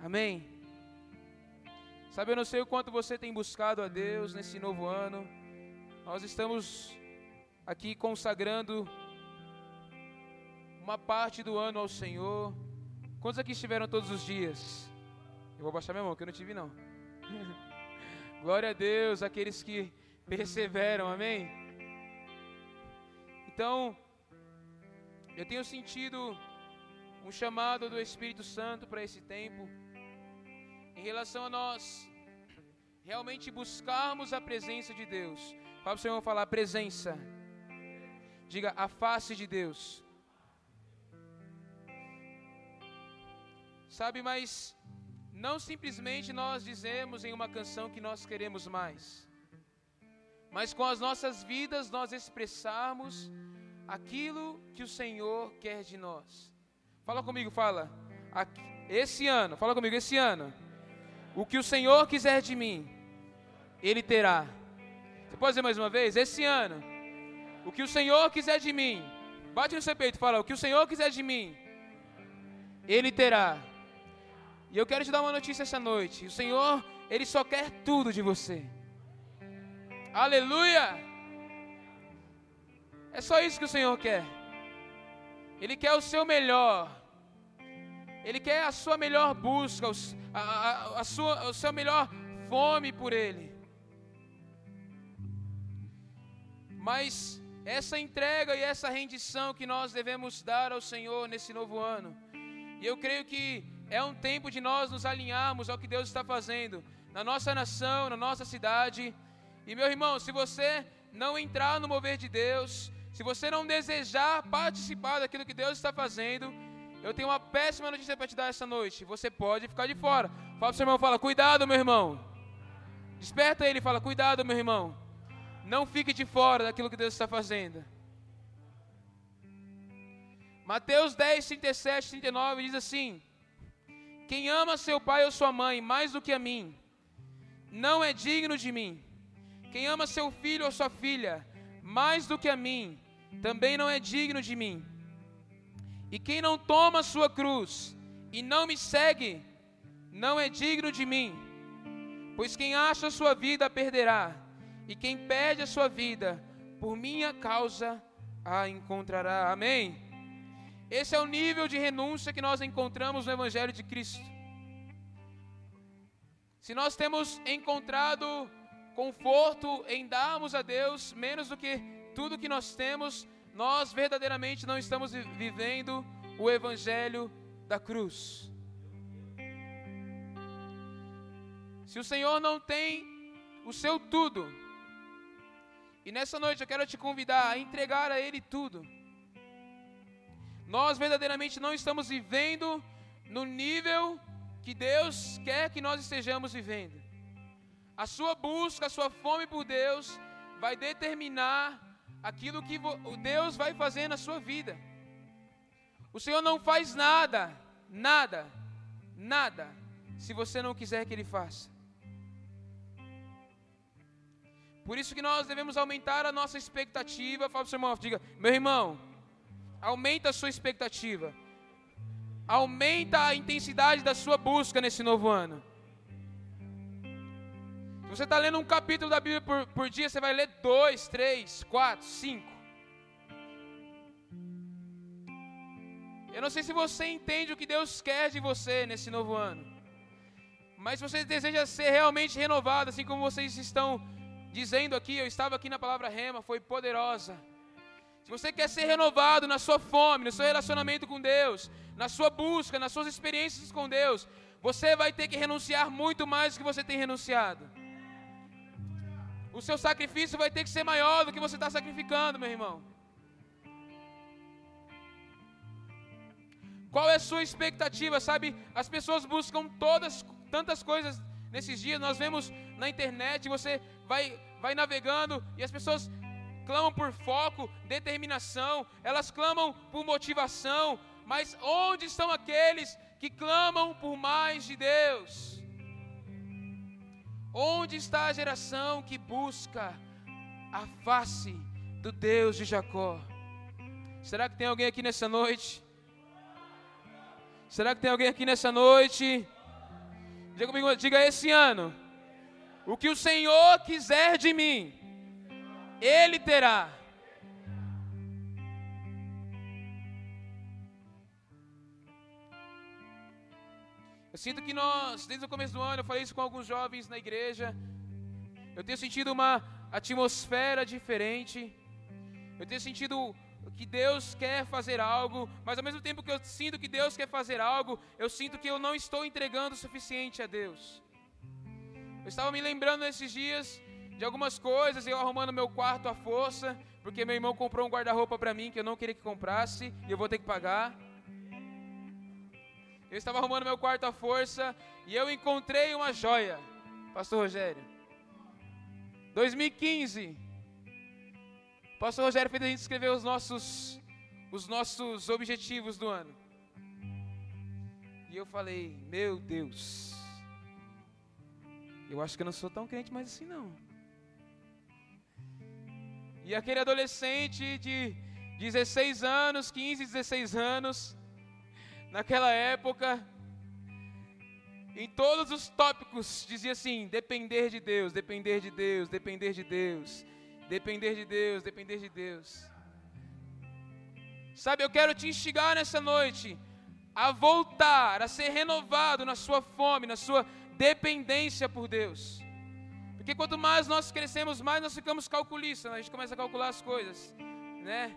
Amém? Sabe, eu não sei o quanto você tem buscado a Deus nesse novo ano. Nós estamos aqui consagrando uma parte do ano ao Senhor. Quantos aqui estiveram todos os dias? Eu vou baixar minha mão, que eu não tive não. Glória a Deus, aqueles que perseveram, amém? Então, eu tenho sentido um chamado do Espírito Santo para esse tempo, em relação a nós realmente buscarmos a presença de Deus. Fala para o Senhor falar presença. Diga a face de Deus. Sabe, mas não simplesmente nós dizemos em uma canção que nós queremos mais, mas com as nossas vidas nós expressarmos aquilo que o Senhor quer de nós. Fala comigo, fala. Esse ano, fala comigo, esse ano, o que o Senhor quiser de mim, Ele terá. Você pode dizer mais uma vez? Esse ano, o que o Senhor quiser de mim, bate no seu peito, fala, o que o Senhor quiser de mim, Ele terá. E eu quero te dar uma notícia essa noite. O Senhor, Ele só quer tudo de você. Aleluia! É só isso que o Senhor quer. Ele quer o seu melhor. Ele quer a sua melhor busca, a, a, a sua, a sua melhor fome por Ele. Mas essa entrega e essa rendição que nós devemos dar ao Senhor nesse novo ano. E eu creio que é um tempo de nós nos alinharmos ao que Deus está fazendo na nossa nação, na nossa cidade. E meu irmão, se você não entrar no mover de Deus, se você não desejar participar daquilo que Deus está fazendo, eu tenho uma péssima notícia para te dar essa noite. Você pode ficar de fora. Fala para o seu irmão, fala, cuidado, meu irmão. Desperta ele fala, cuidado, meu irmão. Não fique de fora daquilo que Deus está fazendo. Mateus 10, 37, 39 diz assim: quem ama seu pai ou sua mãe mais do que a mim, não é digno de mim. Quem ama seu filho ou sua filha mais do que a mim, também não é digno de mim. E quem não toma sua cruz e não me segue, não é digno de mim. Pois quem acha a sua vida perderá, e quem perde a sua vida por minha causa a encontrará. Amém. Esse é o nível de renúncia que nós encontramos no Evangelho de Cristo. Se nós temos encontrado conforto em darmos a Deus menos do que tudo que nós temos, nós verdadeiramente não estamos vivendo o Evangelho da cruz. Se o Senhor não tem o seu tudo, e nessa noite eu quero te convidar a entregar a Ele tudo nós verdadeiramente não estamos vivendo no nível que Deus quer que nós estejamos vivendo. A sua busca, a sua fome por Deus vai determinar aquilo que Deus vai fazer na sua vida. O Senhor não faz nada, nada, nada, se você não quiser que Ele faça. Por isso que nós devemos aumentar a nossa expectativa. Fala para o seu irmão, diga, meu irmão, Aumenta a sua expectativa. Aumenta a intensidade da sua busca nesse novo ano. Se você está lendo um capítulo da Bíblia por, por dia, você vai ler dois, três, quatro, cinco. Eu não sei se você entende o que Deus quer de você nesse novo ano. Mas se você deseja ser realmente renovado, assim como vocês estão dizendo aqui, eu estava aqui na palavra rema, foi poderosa. Se você quer ser renovado na sua fome, no seu relacionamento com Deus, na sua busca, nas suas experiências com Deus, você vai ter que renunciar muito mais do que você tem renunciado. O seu sacrifício vai ter que ser maior do que você está sacrificando, meu irmão. Qual é a sua expectativa, sabe? As pessoas buscam todas, tantas coisas nesses dias. Nós vemos na internet, você vai, vai navegando e as pessoas clamam por foco, determinação, elas clamam por motivação, mas onde estão aqueles que clamam por mais de Deus? Onde está a geração que busca a face do Deus de Jacó? Será que tem alguém aqui nessa noite? Será que tem alguém aqui nessa noite? Diga comigo, diga esse ano. O que o Senhor quiser de mim, Ele terá. Eu sinto que nós, desde o começo do ano, eu falei isso com alguns jovens na igreja. Eu tenho sentido uma atmosfera diferente. Eu tenho sentido que Deus quer fazer algo, mas ao mesmo tempo que eu sinto que Deus quer fazer algo, eu sinto que eu não estou entregando o suficiente a Deus. Eu estava me lembrando nesses dias de algumas coisas, eu arrumando meu quarto à força, porque meu irmão comprou um guarda-roupa para mim que eu não queria que comprasse e eu vou ter que pagar. Eu estava arrumando meu quarto à força e eu encontrei uma joia, Pastor Rogério. 2015. Pastor Rogério fez a gente escrever os nossos, os nossos objetivos do ano. E eu falei, meu Deus, eu acho que eu não sou tão crente mais assim não. E aquele adolescente de 16 anos, 15, 16 anos, naquela época, em todos os tópicos, dizia assim: depender de Deus, depender de Deus, depender de Deus, depender de Deus, depender de Deus. Sabe, eu quero te instigar nessa noite a voltar, a ser renovado na sua fome, na sua dependência por Deus. Porque quanto mais nós crescemos, mais nós ficamos calculistas, né? a gente começa a calcular as coisas, né?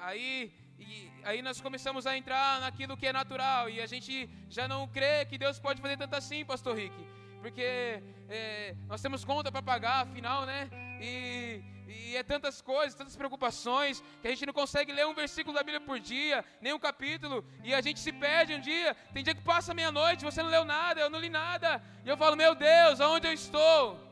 Aí e aí nós começamos a entrar naquilo que é natural e a gente já não crê que Deus pode fazer tanto assim, Pastor Rick, porque é, nós temos conta para pagar, afinal, né? E, e é tantas coisas, tantas preocupações, que a gente não consegue ler um versículo da Bíblia por dia, nem um capítulo, e a gente se perde um dia. Tem dia que passa meia-noite, você não leu nada, eu não li nada, e eu falo, meu Deus, aonde eu estou?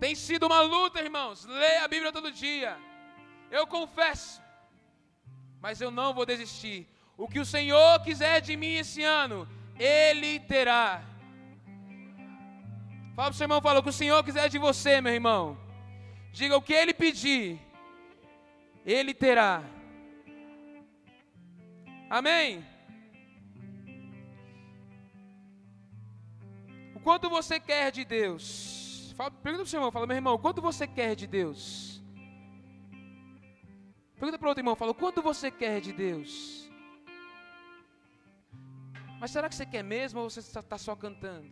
Tem sido uma luta, irmãos. Leia a Bíblia todo dia. Eu confesso. Mas eu não vou desistir. O que o Senhor quiser de mim esse ano, Ele terá. Fala para o seu irmão, fala o que o Senhor quiser de você, meu irmão. Diga o que Ele pedir, Ele terá. Amém? O quanto você quer de Deus? Fala, pergunta para o seu irmão, fala, meu irmão, quanto você quer de Deus? Pergunta para o outro irmão, fala, quanto você quer de Deus? Mas será que você quer mesmo ou você está só cantando?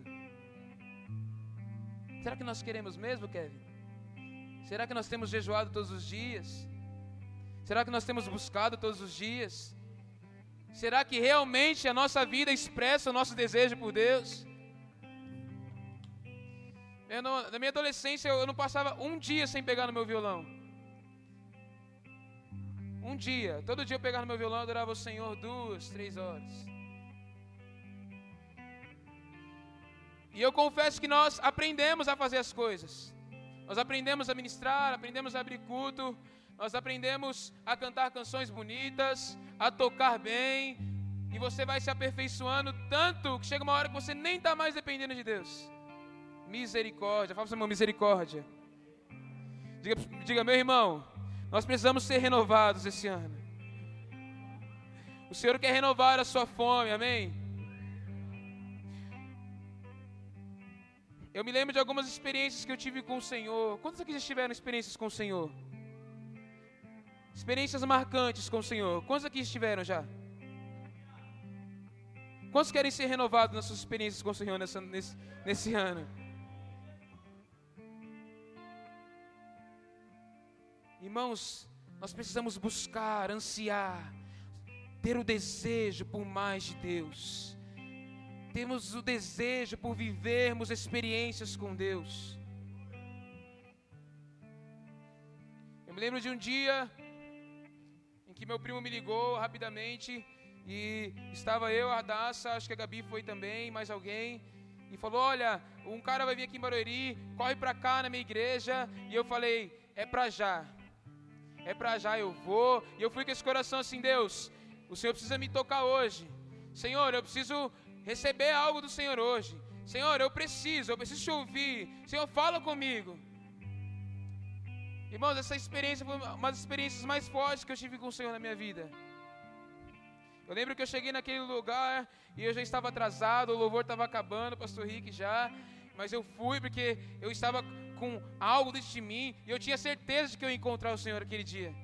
Será que nós queremos mesmo, Kevin? Será que nós temos jejuado todos os dias? Será que nós temos buscado todos os dias? Será que realmente a nossa vida expressa o nosso desejo por Deus? Não, na minha adolescência eu não passava um dia sem pegar no meu violão. Um dia. Todo dia eu pegava no meu violão e adorava o Senhor duas, três horas. E eu confesso que nós aprendemos a fazer as coisas. Nós aprendemos a ministrar, aprendemos a abrir culto, nós aprendemos a cantar canções bonitas, a tocar bem, e você vai se aperfeiçoando tanto que chega uma hora que você nem está mais dependendo de Deus. Misericórdia. Fala para o seu irmão, misericórdia. Diga, diga, meu irmão, nós precisamos ser renovados esse ano. O Senhor quer renovar a sua fome, amém? Eu me lembro de algumas experiências que eu tive com o Senhor. Quantos aqui já tiveram experiências com o Senhor? Experiências marcantes com o Senhor. Quantos aqui estiveram já? Quantos querem ser renovados nas suas experiências com o Senhor nessa, nesse, nesse ano? Irmãos, nós precisamos buscar, ansiar, ter o desejo por mais de Deus. Temos o desejo por vivermos experiências com Deus. Eu me lembro de um dia em que meu primo me ligou rapidamente e estava eu, a Daça, acho que a Gabi foi também, mais alguém, e falou: Olha, um cara vai vir aqui em Barueri, corre para cá na minha igreja. E eu falei: É para já, é para já, eu vou. E eu fui com esse coração assim: Deus, o Senhor precisa me tocar hoje. Senhor, eu preciso receber algo do Senhor hoje. Senhor, eu preciso, eu preciso te ouvir. Senhor, fala comigo. Irmãos, essa experiência foi uma das experiências mais fortes que eu tive com o Senhor na minha vida. Eu lembro que eu cheguei naquele lugar e eu já estava atrasado, o louvor estava acabando, pastor Rick já. Mas eu fui porque eu estava com algo dentro de mim e eu tinha certeza de que eu ia encontrar o Senhor aquele dia.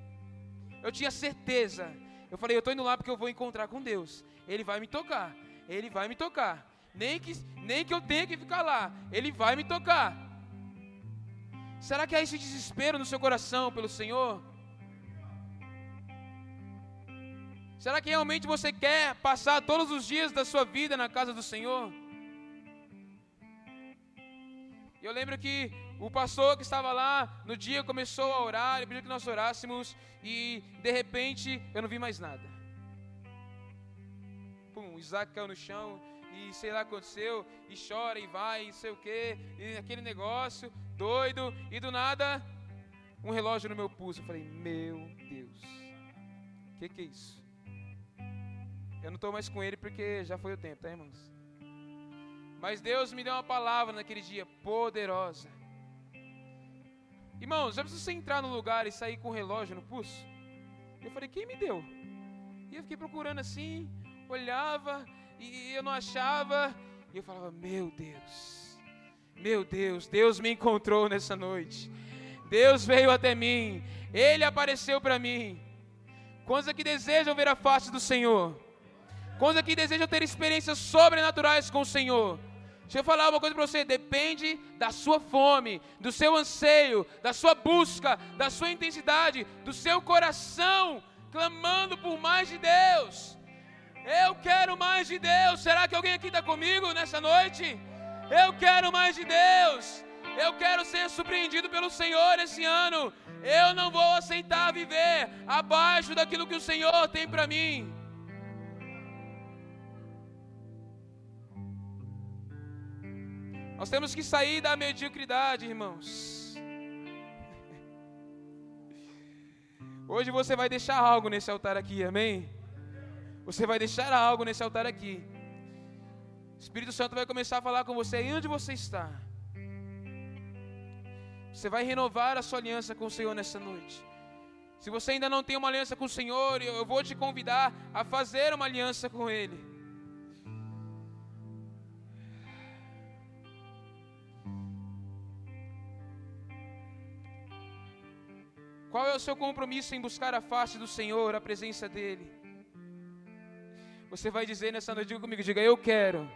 Eu tinha certeza. Eu falei, eu estou indo lá porque eu vou encontrar com Deus. Ele vai me tocar. Ele vai me tocar. Nem que, nem que eu tenha que ficar lá. Ele vai me tocar. Será que há esse desespero no seu coração pelo Senhor? Será que realmente você quer passar todos os dias da sua vida na casa do Senhor? Eu lembro que o pastor que estava lá no dia começou a orar, ele pediu que nós orássemos e de repente eu não vi mais nada. Pum, Isaac caiu no chão e sei lá aconteceu, e chora e vai, e sei o que, e aquele negócio, doido, e do nada, um relógio no meu pulso. Eu falei, meu Deus, o que, que é isso? Eu não estou mais com ele porque já foi o tempo, tá, irmãos? Mas Deus me deu uma palavra naquele dia poderosa. Irmãos, já precisa você entrar no lugar e sair com o relógio no pulso? Eu falei, quem me deu? E eu fiquei procurando assim, olhava e eu não achava. E eu falava, meu Deus, meu Deus, Deus me encontrou nessa noite. Deus veio até mim, Ele apareceu para mim. Quantos aqui desejam ver a face do Senhor? Quantos aqui desejam ter experiências sobrenaturais com o Senhor? Deixa eu falar uma coisa para você: depende da sua fome, do seu anseio, da sua busca, da sua intensidade, do seu coração clamando por mais de Deus. Eu quero mais de Deus. Será que alguém aqui está comigo nessa noite? Eu quero mais de Deus. Eu quero ser surpreendido pelo Senhor esse ano. Eu não vou aceitar viver abaixo daquilo que o Senhor tem para mim. Nós temos que sair da mediocridade, irmãos. Hoje você vai deixar algo nesse altar aqui, amém? Você vai deixar algo nesse altar aqui. O Espírito Santo vai começar a falar com você aí onde você está. Você vai renovar a sua aliança com o Senhor nessa noite. Se você ainda não tem uma aliança com o Senhor, eu vou te convidar a fazer uma aliança com Ele. Qual é o seu compromisso em buscar a face do Senhor, a presença dEle? Você vai dizer nessa noite, diga comigo, diga, eu quero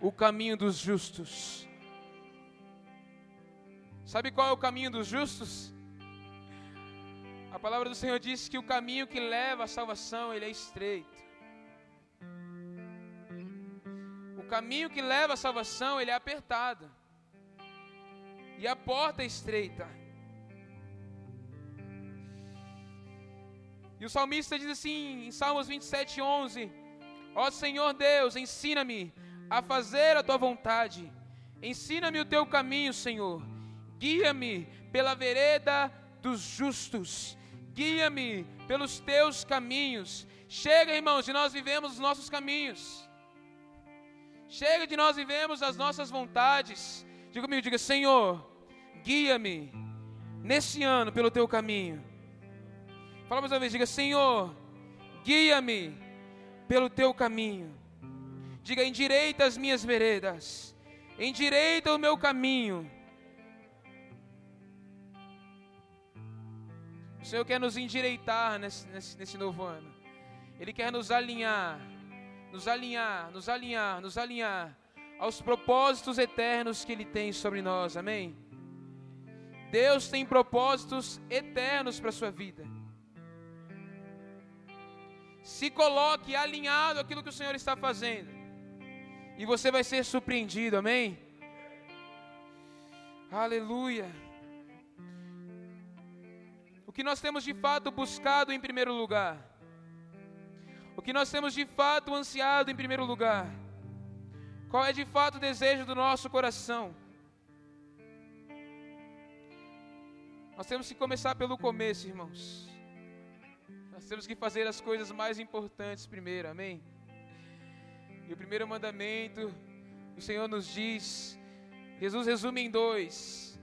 o caminho dos justos. Sabe qual é o caminho dos justos? A palavra do Senhor diz que o caminho que leva à salvação, ele é estreito. O caminho que leva à salvação, ele é apertado. E a porta é estreita. E o salmista diz assim em Salmos 27, 11: Ó Senhor Deus, ensina-me a fazer a tua vontade, ensina-me o teu caminho, Senhor, guia-me pela vereda dos justos, guia-me pelos teus caminhos. Chega, irmãos, de nós vivemos os nossos caminhos, chega de nós vivemos as nossas vontades. Diga comigo, diga, Senhor, guia-me nesse ano pelo teu caminho. Fala mais uma vez, diga: Senhor, guia-me pelo teu caminho. Diga: endireita as minhas veredas, endireita o meu caminho. O Senhor quer nos endireitar nesse, nesse, nesse novo ano. Ele quer nos alinhar, nos alinhar, nos alinhar, nos alinhar aos propósitos eternos que Ele tem sobre nós. Amém? Deus tem propósitos eternos para a sua vida. Se coloque alinhado àquilo que o Senhor está fazendo. E você vai ser surpreendido, amém? Aleluia. O que nós temos de fato buscado em primeiro lugar? O que nós temos de fato ansiado em primeiro lugar? Qual é de fato o desejo do nosso coração? Nós temos que começar pelo começo, irmãos. Nós temos que fazer as coisas mais importantes primeiro, amém? E o primeiro mandamento, o Senhor nos diz, Jesus resume em dois.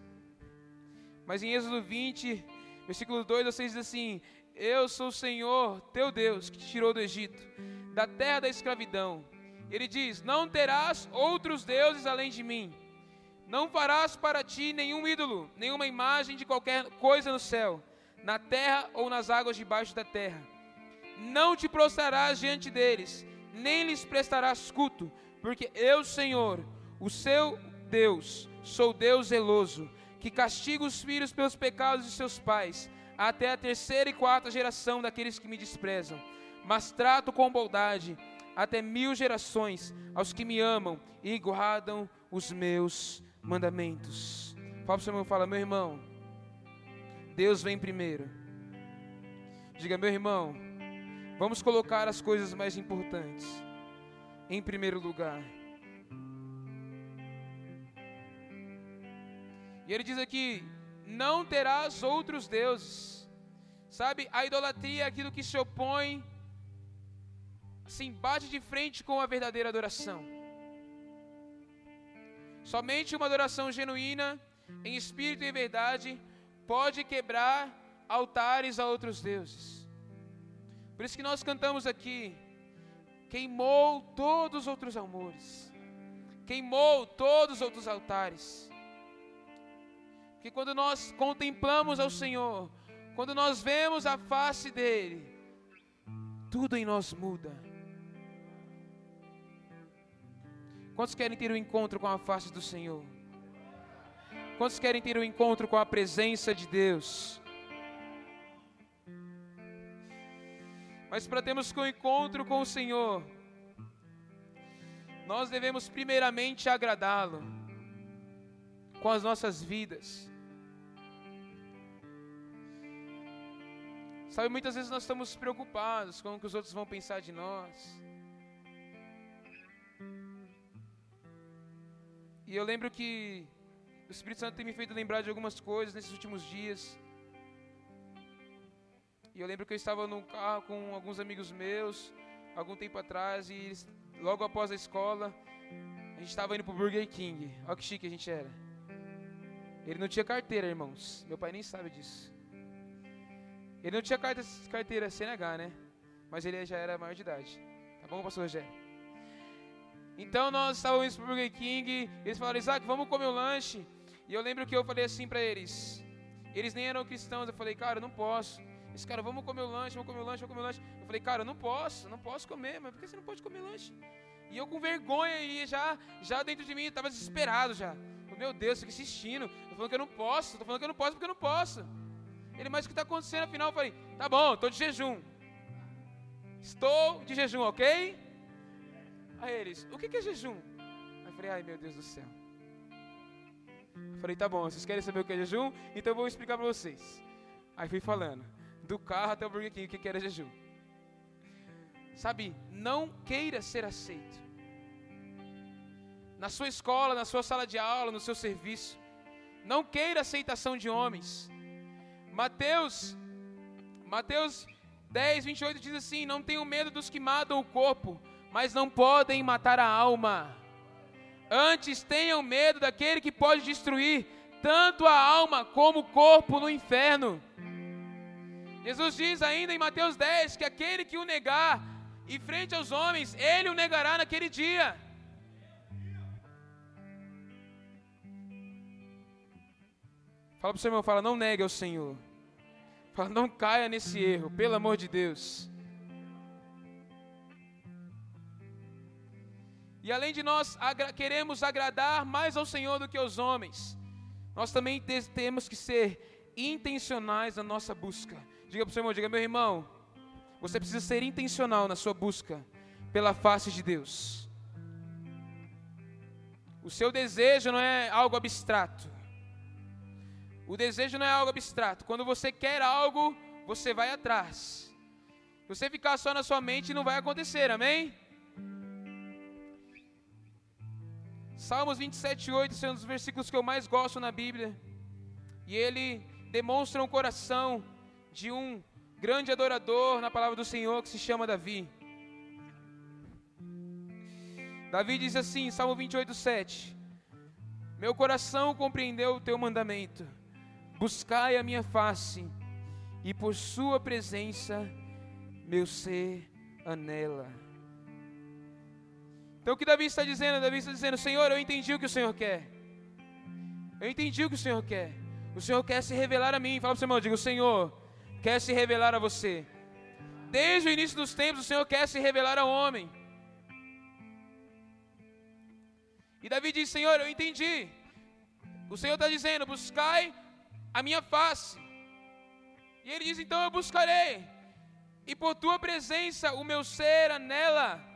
Mas em Êxodo 20, versículo 2, vocês diz assim: Eu sou o Senhor, teu Deus, que te tirou do Egito, da terra da escravidão. Ele diz: Não terás outros deuses além de mim. Não farás para ti nenhum ídolo, nenhuma imagem de qualquer coisa no céu, na terra ou nas águas debaixo da terra. Não te prostrarás diante deles, nem lhes prestarás culto, porque eu, Senhor, o seu Deus, sou Deus zeloso, que castiga os filhos pelos pecados de seus pais, até a terceira e quarta geração daqueles que me desprezam. Mas trato com bondade até mil gerações aos que me amam e guardam os meus mandamentos. Fala para o seu irmão, fala, meu irmão, Deus vem primeiro. Diga, meu irmão, vamos colocar as coisas mais importantes em primeiro lugar. E ele diz aqui: não terás outros deuses. Sabe, a idolatria é aquilo que se opõe, assim, bate de frente com a verdadeira adoração. Somente uma adoração genuína, em espírito e em verdade, pode quebrar altares a outros deuses. Por isso que nós cantamos aqui: queimou todos os outros amores, queimou todos os outros altares. Que quando nós contemplamos ao Senhor, quando nós vemos a face dele, tudo em nós muda. Quantos querem ter um encontro com a face do Senhor? Quantos querem ter um encontro com a presença de Deus? Mas para termos um encontro com o Senhor, nós devemos primeiramente agradá-lo com as nossas vidas. Sabe, muitas vezes nós estamos preocupados com o que os outros vão pensar de nós. E eu lembro que o Espírito Santo tem me feito lembrar de algumas coisas nesses últimos dias. E eu lembro que eu estava num carro com alguns amigos meus, algum tempo atrás, e logo após a escola, a gente estava indo pro Burger King. Olha que chique a gente era. Ele não tinha carteira, irmãos. Meu pai nem sabe disso. Ele não tinha carteira CNH, né? Mas ele já era maior de idade. Tá bom, pastor Rogério? Então nós estávamos pro Burger King, eles falaram, Isaac, vamos comer o lanche. E eu lembro que eu falei assim para eles. Eles nem eram cristãos, eu falei, cara, eu não posso. Esse cara, vamos comer o lanche, vamos comer o lanche, vamos comer o lanche. Eu falei, cara, eu não posso, não posso comer, mas por que você não pode comer lanche? E eu com vergonha e já, já dentro de mim, estava desesperado já. Meu Deus, que assistindo. Eu falando que eu não posso, tô falando que eu não posso porque eu não posso. Ele, mas o que está acontecendo? Afinal, eu falei, tá bom, estou de jejum. Estou de jejum, ok? Aí eles, o que é jejum? Aí eu falei, ai meu Deus do céu. Eu falei, tá bom, vocês querem saber o que é jejum? Então eu vou explicar para vocês. Aí fui falando, do carro até o Burger King, o que era jejum. Sabe, não queira ser aceito. Na sua escola, na sua sala de aula, no seu serviço. Não queira aceitação de homens. Mateus, Mateus 10, 28 diz assim: Não tenham medo dos que matam o corpo, mas não podem matar a alma. Antes tenham medo daquele que pode destruir tanto a alma como o corpo no inferno. Jesus diz ainda em Mateus 10 que aquele que o negar em frente aos homens, ele o negará naquele dia. Fala para o seu irmão, fala, não negue ao Senhor. Fala, não caia nesse erro, pelo amor de Deus. E além de nós agra queremos agradar mais ao Senhor do que aos homens, nós também te temos que ser intencionais na nossa busca. Diga para o seu irmão, diga, meu irmão, você precisa ser intencional na sua busca pela face de Deus. O seu desejo não é algo abstrato. O desejo não é algo abstrato. Quando você quer algo, você vai atrás. Se você ficar só na sua mente, não vai acontecer, amém? Salmos 27, 8 são um dos versículos que eu mais gosto na Bíblia. E ele demonstra um coração de um grande adorador na palavra do Senhor que se chama Davi. Davi diz assim, Salmo 28, 7: Meu coração compreendeu o teu mandamento, buscai a minha face, e por sua presença meu ser anela. Então o que Davi está dizendo? Davi está dizendo: Senhor, eu entendi o que o Senhor quer. Eu entendi o que o Senhor quer. O Senhor quer se revelar a mim. Fala para o seu irmão, diga: O Senhor quer se revelar a você. Desde o início dos tempos, o Senhor quer se revelar ao homem. E Davi diz: Senhor, eu entendi. O Senhor está dizendo: buscai a minha face. E ele diz: então eu buscarei. E por tua presença o meu ser anela.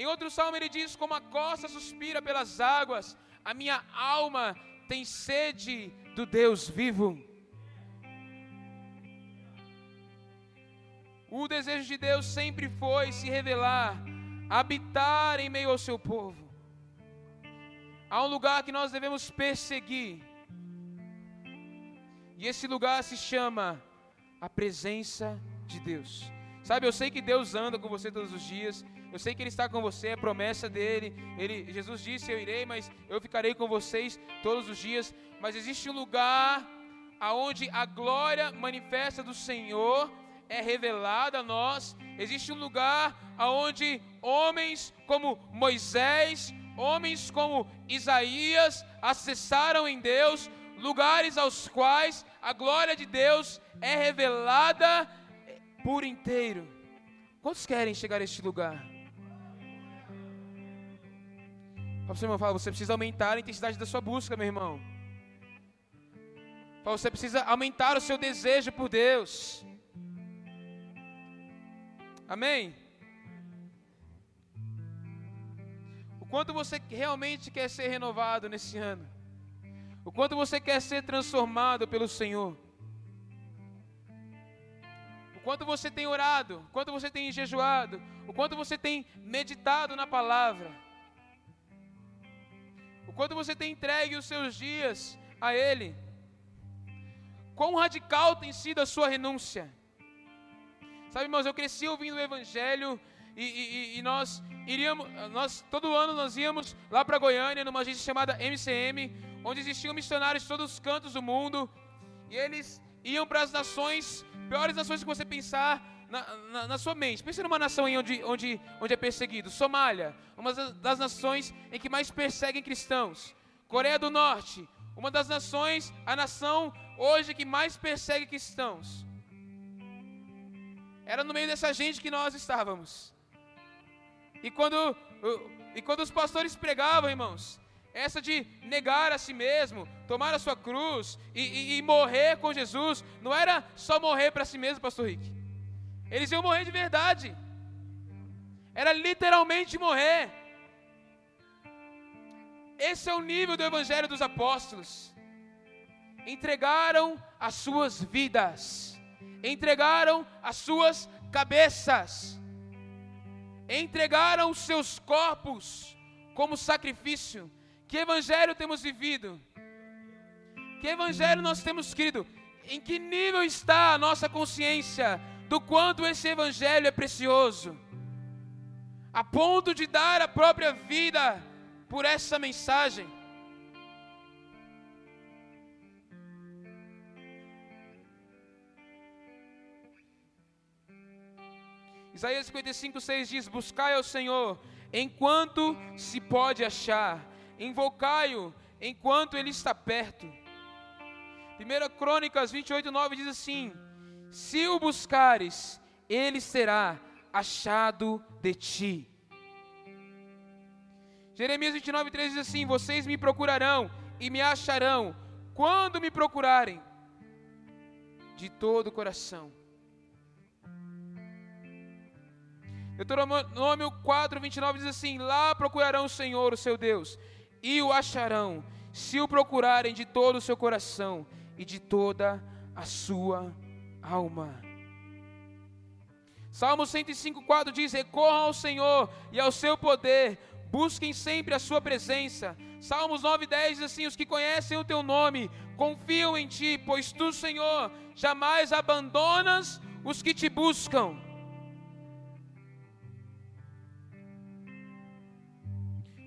Em outro salmo ele diz: como a costa suspira pelas águas, a minha alma tem sede do Deus vivo. O desejo de Deus sempre foi se revelar, habitar em meio ao seu povo. Há um lugar que nós devemos perseguir. E esse lugar se chama a presença de Deus. Sabe, eu sei que Deus anda com você todos os dias. Eu sei que Ele está com você, é promessa dele. Ele, Jesus disse: Eu irei, mas eu ficarei com vocês todos os dias. Mas existe um lugar aonde a glória manifesta do Senhor é revelada a nós. Existe um lugar aonde homens como Moisés, homens como Isaías acessaram em Deus lugares aos quais a glória de Deus é revelada por inteiro. Quantos querem chegar a este lugar? Fala seu irmão, fala, você precisa aumentar a intensidade da sua busca, meu irmão. Fala, você precisa aumentar o seu desejo por Deus. Amém? quanto você realmente quer ser renovado nesse ano, o quanto você quer ser transformado pelo Senhor, o quanto você tem orado, o quanto você tem jejuado, o quanto você tem meditado na palavra, o quanto você tem entregue os seus dias a Ele, quão radical tem sido a sua renúncia. Sabe, irmãos, eu cresci ouvindo o Evangelho e, e, e nós iríamos, nós todo ano nós íamos lá para Goiânia, numa agência chamada MCM, onde existiam missionários de todos os cantos do mundo, e eles iam para as nações, piores nações que você pensar na, na, na, sua mente. Pense numa nação aí onde, onde, onde é perseguido. Somália, uma das nações em que mais perseguem cristãos. Coreia do Norte, uma das nações, a nação hoje que mais persegue cristãos. Era no meio dessa gente que nós estávamos. E quando, e quando os pastores pregavam, irmãos, essa de negar a si mesmo, tomar a sua cruz e, e, e morrer com Jesus, não era só morrer para si mesmo, pastor Rick. Eles iam morrer de verdade. Era literalmente morrer. Esse é o nível do Evangelho dos Apóstolos. Entregaram as suas vidas, entregaram as suas cabeças entregaram seus corpos como sacrifício. Que evangelho temos vivido? Que evangelho nós temos crido? Em que nível está a nossa consciência do quanto esse evangelho é precioso? A ponto de dar a própria vida por essa mensagem. Isaías 55, 6 diz: Buscai ao Senhor enquanto se pode achar, invocai-o enquanto ele está perto. 1 Crônicas 28, 9 diz assim: Se o buscares, ele será achado de ti. Jeremias 29, 3 diz assim: Vocês me procurarão e me acharão quando me procurarem de todo o coração. Deuteronômio 4, 29 diz assim: Lá procurarão o Senhor, o seu Deus, e o acharão, se o procurarem de todo o seu coração e de toda a sua alma. Salmo 105, 4 diz: Recorram ao Senhor e ao seu poder, busquem sempre a sua presença. Salmos 9, 10 diz assim: Os que conhecem o teu nome confiam em ti, pois tu, Senhor, jamais abandonas os que te buscam.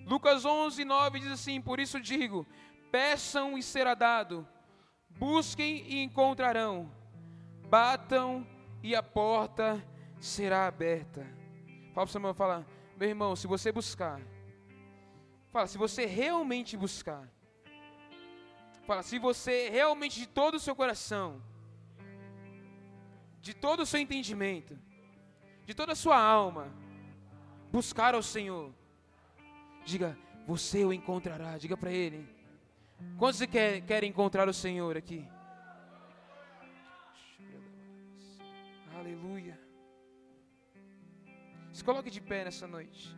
Lucas 11, 9 diz assim: Por isso digo: peçam e será dado, busquem e encontrarão, batam e a porta será aberta. Fala para o irmão, fala, meu irmão, se você buscar, fala, se você realmente buscar, fala, se você realmente de todo o seu coração, de todo o seu entendimento, de toda a sua alma, buscar ao Senhor, Diga, você o encontrará. Diga para ele. Quantos querem encontrar o Senhor aqui? Aleluia. Se coloque de pé nessa noite.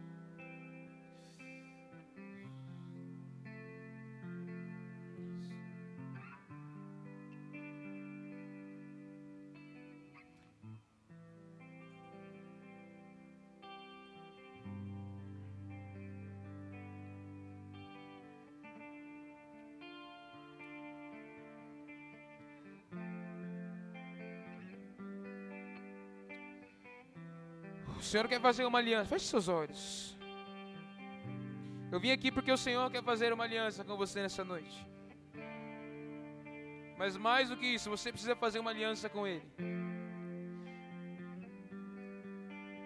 Senhor quer fazer uma aliança. Feche seus olhos. Eu vim aqui porque o Senhor quer fazer uma aliança com você nessa noite. Mas mais do que isso, você precisa fazer uma aliança com Ele.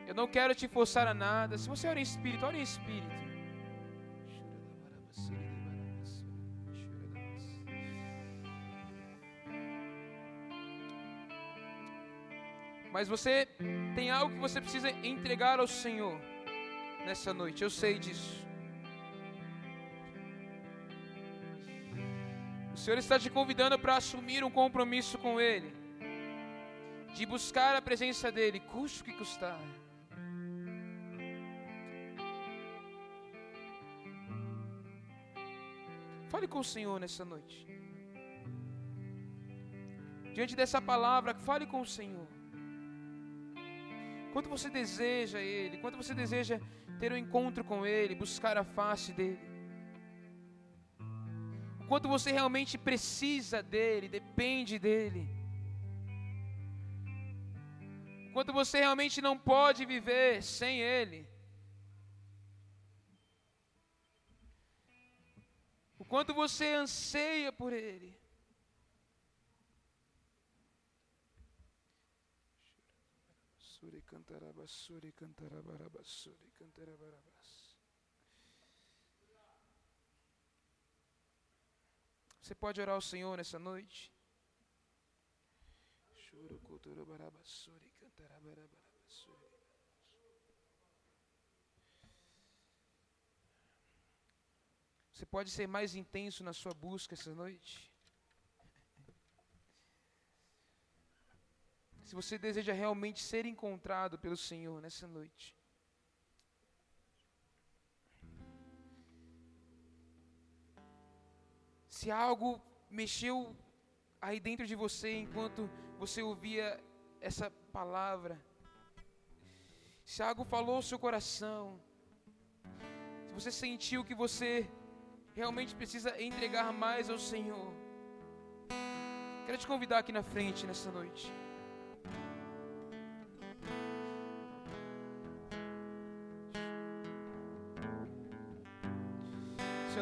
Eu não quero te forçar a nada. Se você ora em espírito, ore em espírito. Mas você tem algo que você precisa entregar ao Senhor nessa noite, eu sei disso. O Senhor está te convidando para assumir um compromisso com Ele, de buscar a presença dEle, custe o que custar. Fale com o Senhor nessa noite. Diante dessa palavra, fale com o Senhor. Quanto você deseja Ele, quanto você deseja ter um encontro com Ele, buscar a face dEle. O quanto você realmente precisa dEle, depende dEle. O quanto você realmente não pode viver sem Ele. O quanto você anseia por Ele. Cantarabassuri, cantarabarabasuri, cantarabarabas. Você pode orar ao Senhor nessa noite? Choro, culturabarabassuri, cantarabarabassuri. Você pode ser mais intenso na sua busca essa noite? Se você deseja realmente ser encontrado pelo Senhor nessa noite. Se algo mexeu aí dentro de você enquanto você ouvia essa palavra, se algo falou ao seu coração, se você sentiu que você realmente precisa entregar mais ao Senhor, quero te convidar aqui na frente nessa noite.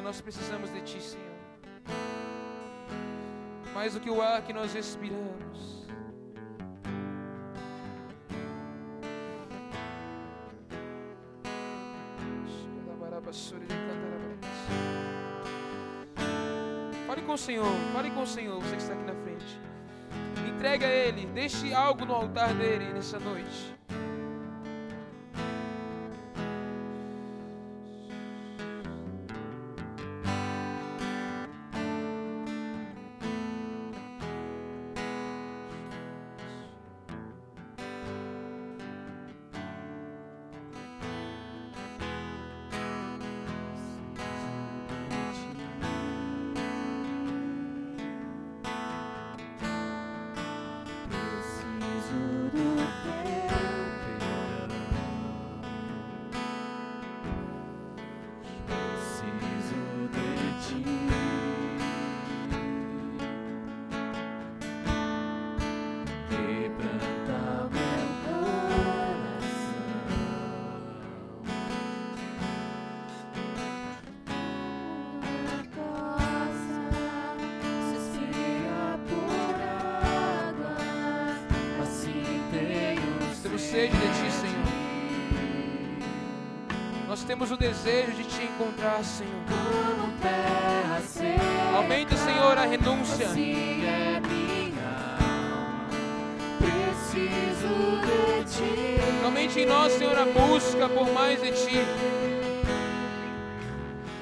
Nós precisamos de Ti, Senhor. Mais do que o ar que nós respiramos. Fale com o Senhor, fale com o Senhor, você que está aqui na frente. Entregue a Ele. Deixe algo no altar dele nessa noite. Encontrar, Senhor. como terra seca. Aumenta, Senhor, a renúncia. Assim é minha preciso de ti. Aumente em nós, Senhor, a busca por mais de Ti.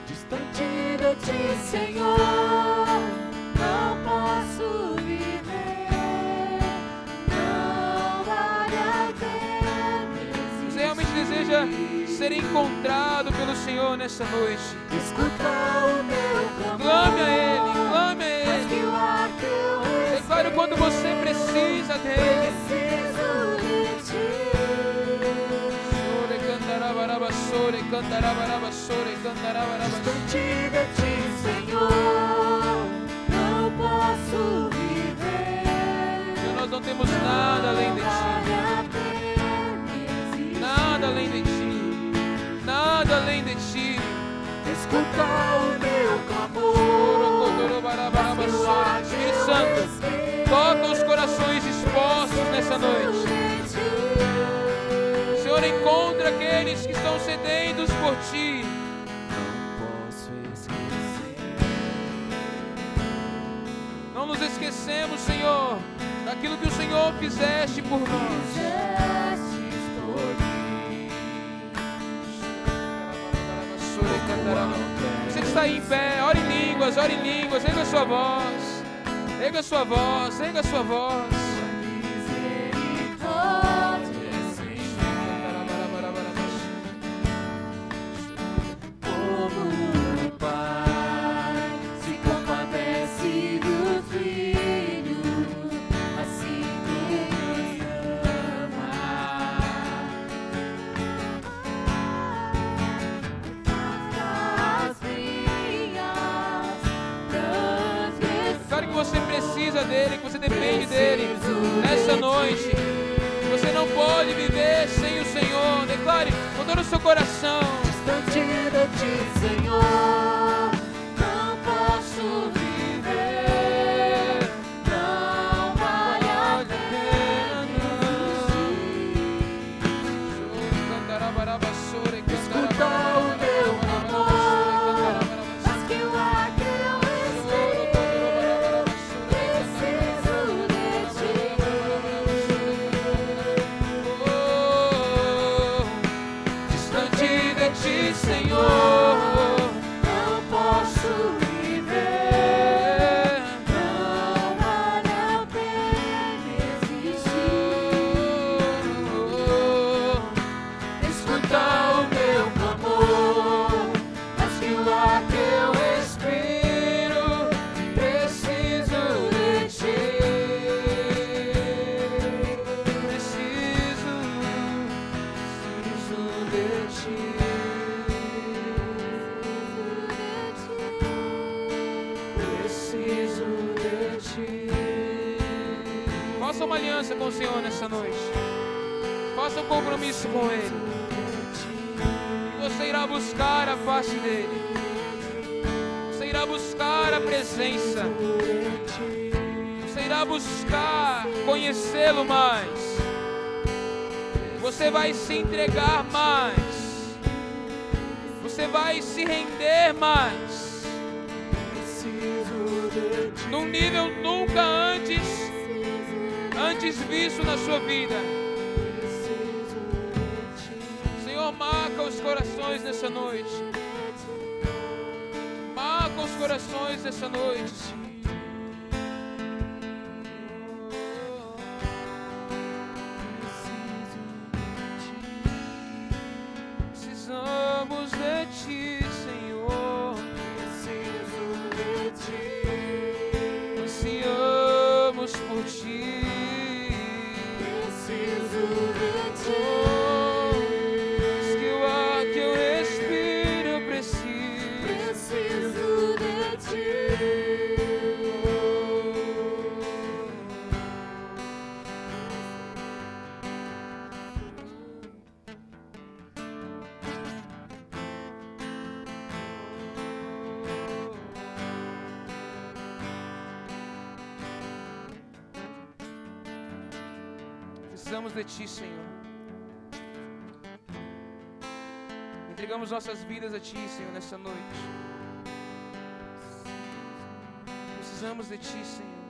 Distante de ti, Senhor, ser encontrado pelo Senhor nessa noite. escutar o meu clamor. Clame a Ele, clame a Ele. Declare o quanto você precisa dele. preciso de ti. Sore sore cantarabaraba, sore cantarabaraba. Distante de ti, Senhor, não posso viver. Senhor, nós não temos nada além de Ti. Nada além de Ti. Nada além de Ti. Escutar o meu clamor. Espírito Santo, toca os corações dispostos nessa noite. Senhor, encontra aqueles que estão sedentos por Ti. Não posso esquecer. Não nos esquecemos, Senhor, daquilo que o Senhor fizeste por nós. Você que está aí em pé, ore em línguas, ore em línguas, erga a sua voz, erga a sua voz, erga a sua voz. Dele, que você depende dele nessa noite. Você não pode viver sem o Senhor. Declare com todo o seu coração. Distante de ti, Senhor, compromisso com Ele. E você irá buscar a face dEle. Você irá buscar a presença. Você irá buscar conhecê-lo mais. Você vai se entregar mais. Você vai se render mais. Num nível nunca antes antes visto na sua vida. corações nessa noite. Marca os corações nessa noite. Ti, Senhor. Entregamos nossas vidas a Ti, Senhor, nessa noite. Precisamos de Ti, Senhor.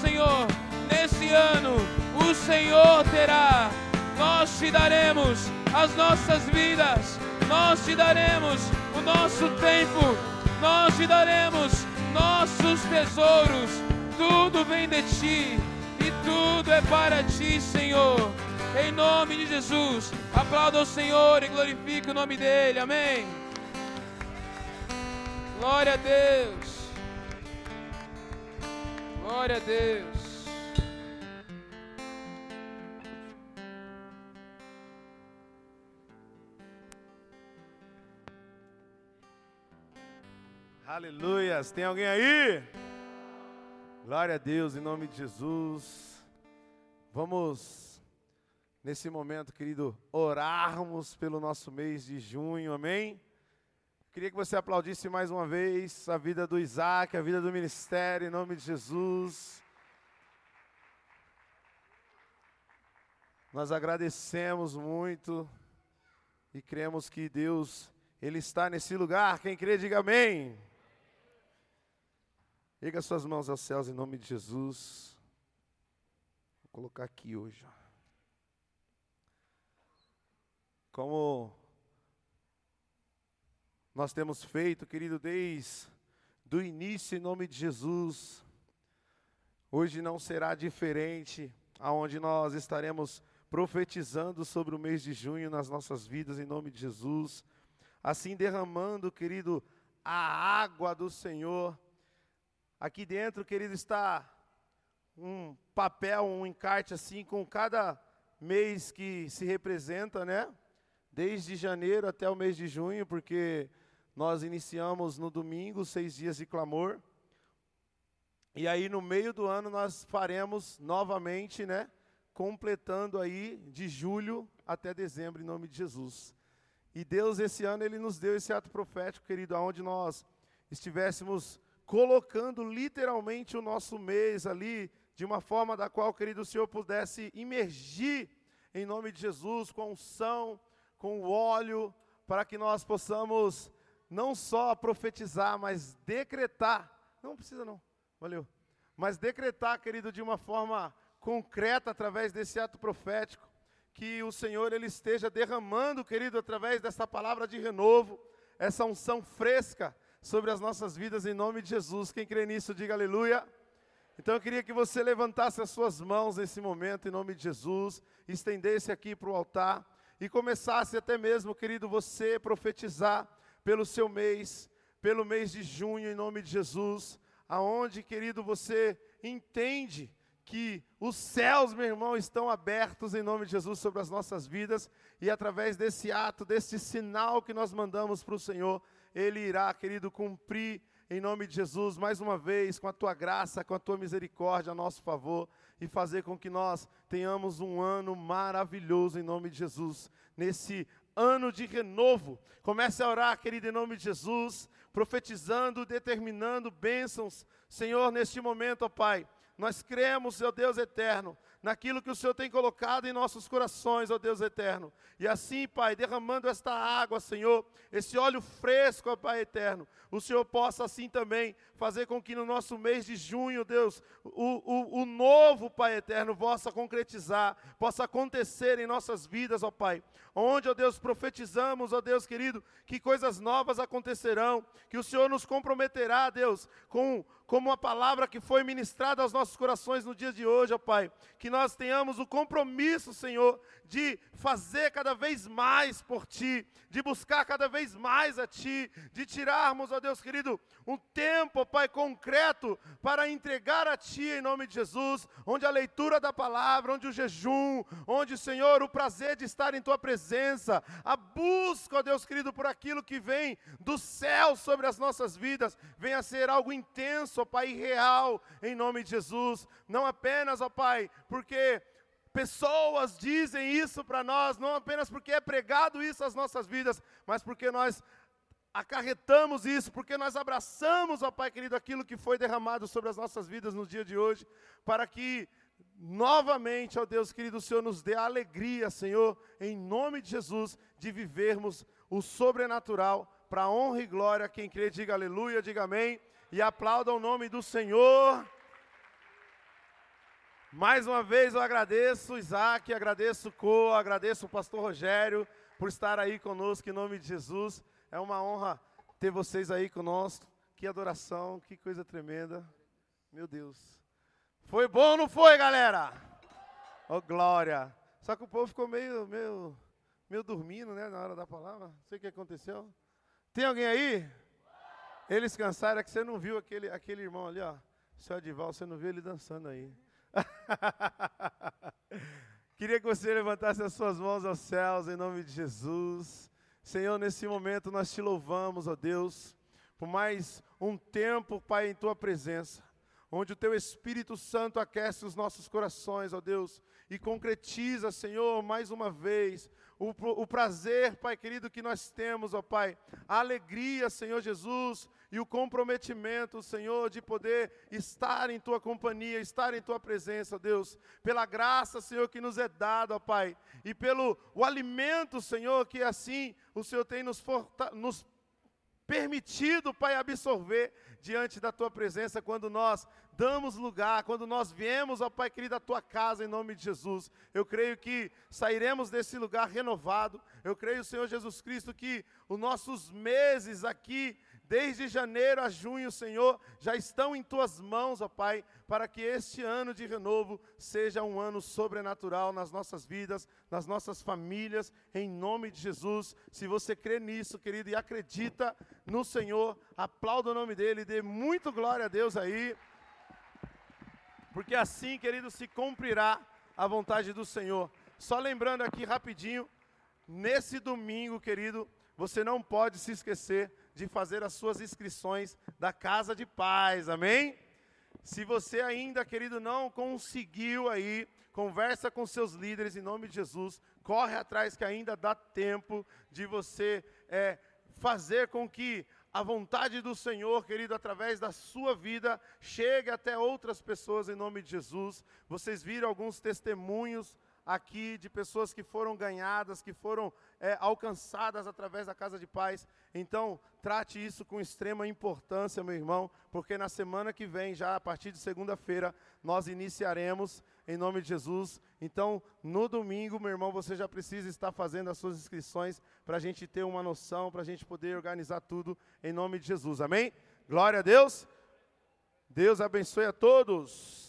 Senhor, nesse ano o Senhor terá. Nós te daremos as nossas vidas, nós te daremos o nosso tempo, nós te daremos nossos tesouros. Tudo vem de ti e tudo é para ti, Senhor. Em nome de Jesus, aplauda o Senhor e glorifique o nome dele. Amém. Glória a Deus. Glória a Deus. Aleluias. Tem alguém aí? Glória a Deus, em nome de Jesus. Vamos, nesse momento, querido, orarmos pelo nosso mês de junho, amém? Queria que você aplaudisse mais uma vez a vida do Isaac, a vida do ministério, em nome de Jesus. Nós agradecemos muito e cremos que Deus, Ele está nesse lugar. Quem crê, diga amém. Erga suas mãos aos céus em nome de Jesus. Vou colocar aqui hoje. Como nós temos feito, querido, desde do início em nome de Jesus. Hoje não será diferente, aonde nós estaremos profetizando sobre o mês de junho nas nossas vidas em nome de Jesus. Assim derramando, querido, a água do Senhor Aqui dentro, querido, está um papel, um encarte assim, com cada mês que se representa, né? Desde janeiro até o mês de junho, porque nós iniciamos no domingo, seis dias de clamor. E aí, no meio do ano, nós faremos novamente, né? Completando aí de julho até dezembro, em nome de Jesus. E Deus, esse ano, Ele nos deu esse ato profético, querido, aonde nós estivéssemos colocando literalmente o nosso mês ali, de uma forma da qual, querido, o Senhor pudesse imergir em nome de Jesus com unção, com o óleo, para que nós possamos não só profetizar, mas decretar. Não precisa não, valeu. Mas decretar, querido, de uma forma concreta através desse ato profético, que o Senhor ele esteja derramando, querido, através dessa palavra de renovo, essa unção fresca, sobre as nossas vidas em nome de Jesus. Quem crê nisso, diga aleluia. Então eu queria que você levantasse as suas mãos nesse momento em nome de Jesus, estendesse aqui para o altar e começasse até mesmo, querido, você profetizar pelo seu mês, pelo mês de junho em nome de Jesus, aonde, querido, você entende que os céus, meu irmão, estão abertos em nome de Jesus sobre as nossas vidas e através desse ato, desse sinal que nós mandamos para o Senhor, ele irá, querido, cumprir em nome de Jesus, mais uma vez, com a tua graça, com a tua misericórdia a nosso favor e fazer com que nós tenhamos um ano maravilhoso em nome de Jesus. Nesse ano de renovo, comece a orar, querido, em nome de Jesus, profetizando, determinando bênçãos, Senhor, neste momento, ó Pai. Nós cremos, seu Deus eterno, naquilo que o Senhor tem colocado em nossos corações, ó Deus eterno. E assim, Pai, derramando esta água, Senhor, esse óleo fresco, ó Pai eterno, o Senhor possa assim também fazer com que no nosso mês de junho, Deus, o, o, o novo, Pai eterno, possa concretizar, possa acontecer em nossas vidas, ó Pai. Onde, ó Deus, profetizamos, ó Deus querido, que coisas novas acontecerão, que o Senhor nos comprometerá, Deus, com como a palavra que foi ministrada aos nossos corações no dia de hoje, ó Pai, que nós tenhamos o compromisso, Senhor, de fazer cada vez mais por Ti, de buscar cada vez mais a Ti, de tirarmos, ó Deus querido, um tempo, ó Pai, concreto para entregar a Ti em nome de Jesus, onde a leitura da palavra, onde o jejum, onde, Senhor, o prazer de estar em Tua presença, a busca, ó Deus querido, por aquilo que vem do céu sobre as nossas vidas, venha a ser algo intenso, ó Pai, real, em nome de Jesus, não apenas, ó Pai, porque pessoas dizem isso para nós, não apenas porque é pregado isso às nossas vidas, mas porque nós acarretamos isso, porque nós abraçamos, ó Pai querido, aquilo que foi derramado sobre as nossas vidas no dia de hoje, para que novamente, ó Deus querido, o Senhor nos dê alegria, Senhor, em nome de Jesus, de vivermos o sobrenatural para honra e glória. Quem crê, diga aleluia, diga amém, e aplauda o nome do Senhor. Mais uma vez eu agradeço Isaac, agradeço Co, agradeço o pastor Rogério por estar aí conosco em nome de Jesus. É uma honra ter vocês aí conosco. Que adoração, que coisa tremenda. Meu Deus. Foi bom não foi, galera? Oh, glória. Só que o povo ficou meio, meio, meio dormindo, né, na hora da palavra. Não sei o que aconteceu. Tem alguém aí? Eles cansaram, é que você não viu aquele, aquele irmão ali, ó. Seu Adival, você não viu ele dançando aí. Queria que você levantasse as suas mãos aos céus em nome de Jesus. Senhor, nesse momento nós te louvamos, ó Deus, por mais um tempo, Pai, em tua presença, onde o teu Espírito Santo aquece os nossos corações, ó Deus, e concretiza, Senhor, mais uma vez, o, o prazer, Pai querido, que nós temos, ó Pai, a alegria, Senhor Jesus, e o comprometimento, Senhor, de poder estar em Tua companhia, estar em Tua presença, Deus, pela graça, Senhor, que nos é dada, ó Pai, e pelo o alimento, Senhor, que assim o Senhor tem nos, nos permitido, Pai, absorver diante da tua presença quando nós damos lugar, quando nós viemos, ó Pai querido, à tua casa em nome de Jesus. Eu creio que sairemos desse lugar renovado. Eu creio, Senhor Jesus Cristo, que os nossos meses aqui desde janeiro a junho, Senhor, já estão em tuas mãos, ó Pai, para que este ano de renovo seja um ano sobrenatural nas nossas vidas, nas nossas famílias, em nome de Jesus. Se você crê nisso, querido, e acredita no Senhor, aplauda o nome dele, dê muito glória a Deus aí, porque assim, querido, se cumprirá a vontade do Senhor. Só lembrando aqui rapidinho, nesse domingo, querido, você não pode se esquecer de fazer as suas inscrições da Casa de Paz, amém? Se você ainda, querido, não conseguiu aí, conversa com seus líderes em nome de Jesus, corre atrás que ainda dá tempo de você é, fazer com que a vontade do Senhor, querido, através da sua vida, chegue até outras pessoas em nome de Jesus. Vocês viram alguns testemunhos aqui de pessoas que foram ganhadas, que foram é, alcançadas através da casa de paz. Então, trate isso com extrema importância, meu irmão, porque na semana que vem, já a partir de segunda-feira, nós iniciaremos em nome de Jesus. Então, no domingo, meu irmão, você já precisa estar fazendo as suas inscrições para a gente ter uma noção, para a gente poder organizar tudo em nome de Jesus. Amém? Glória a Deus. Deus abençoe a todos.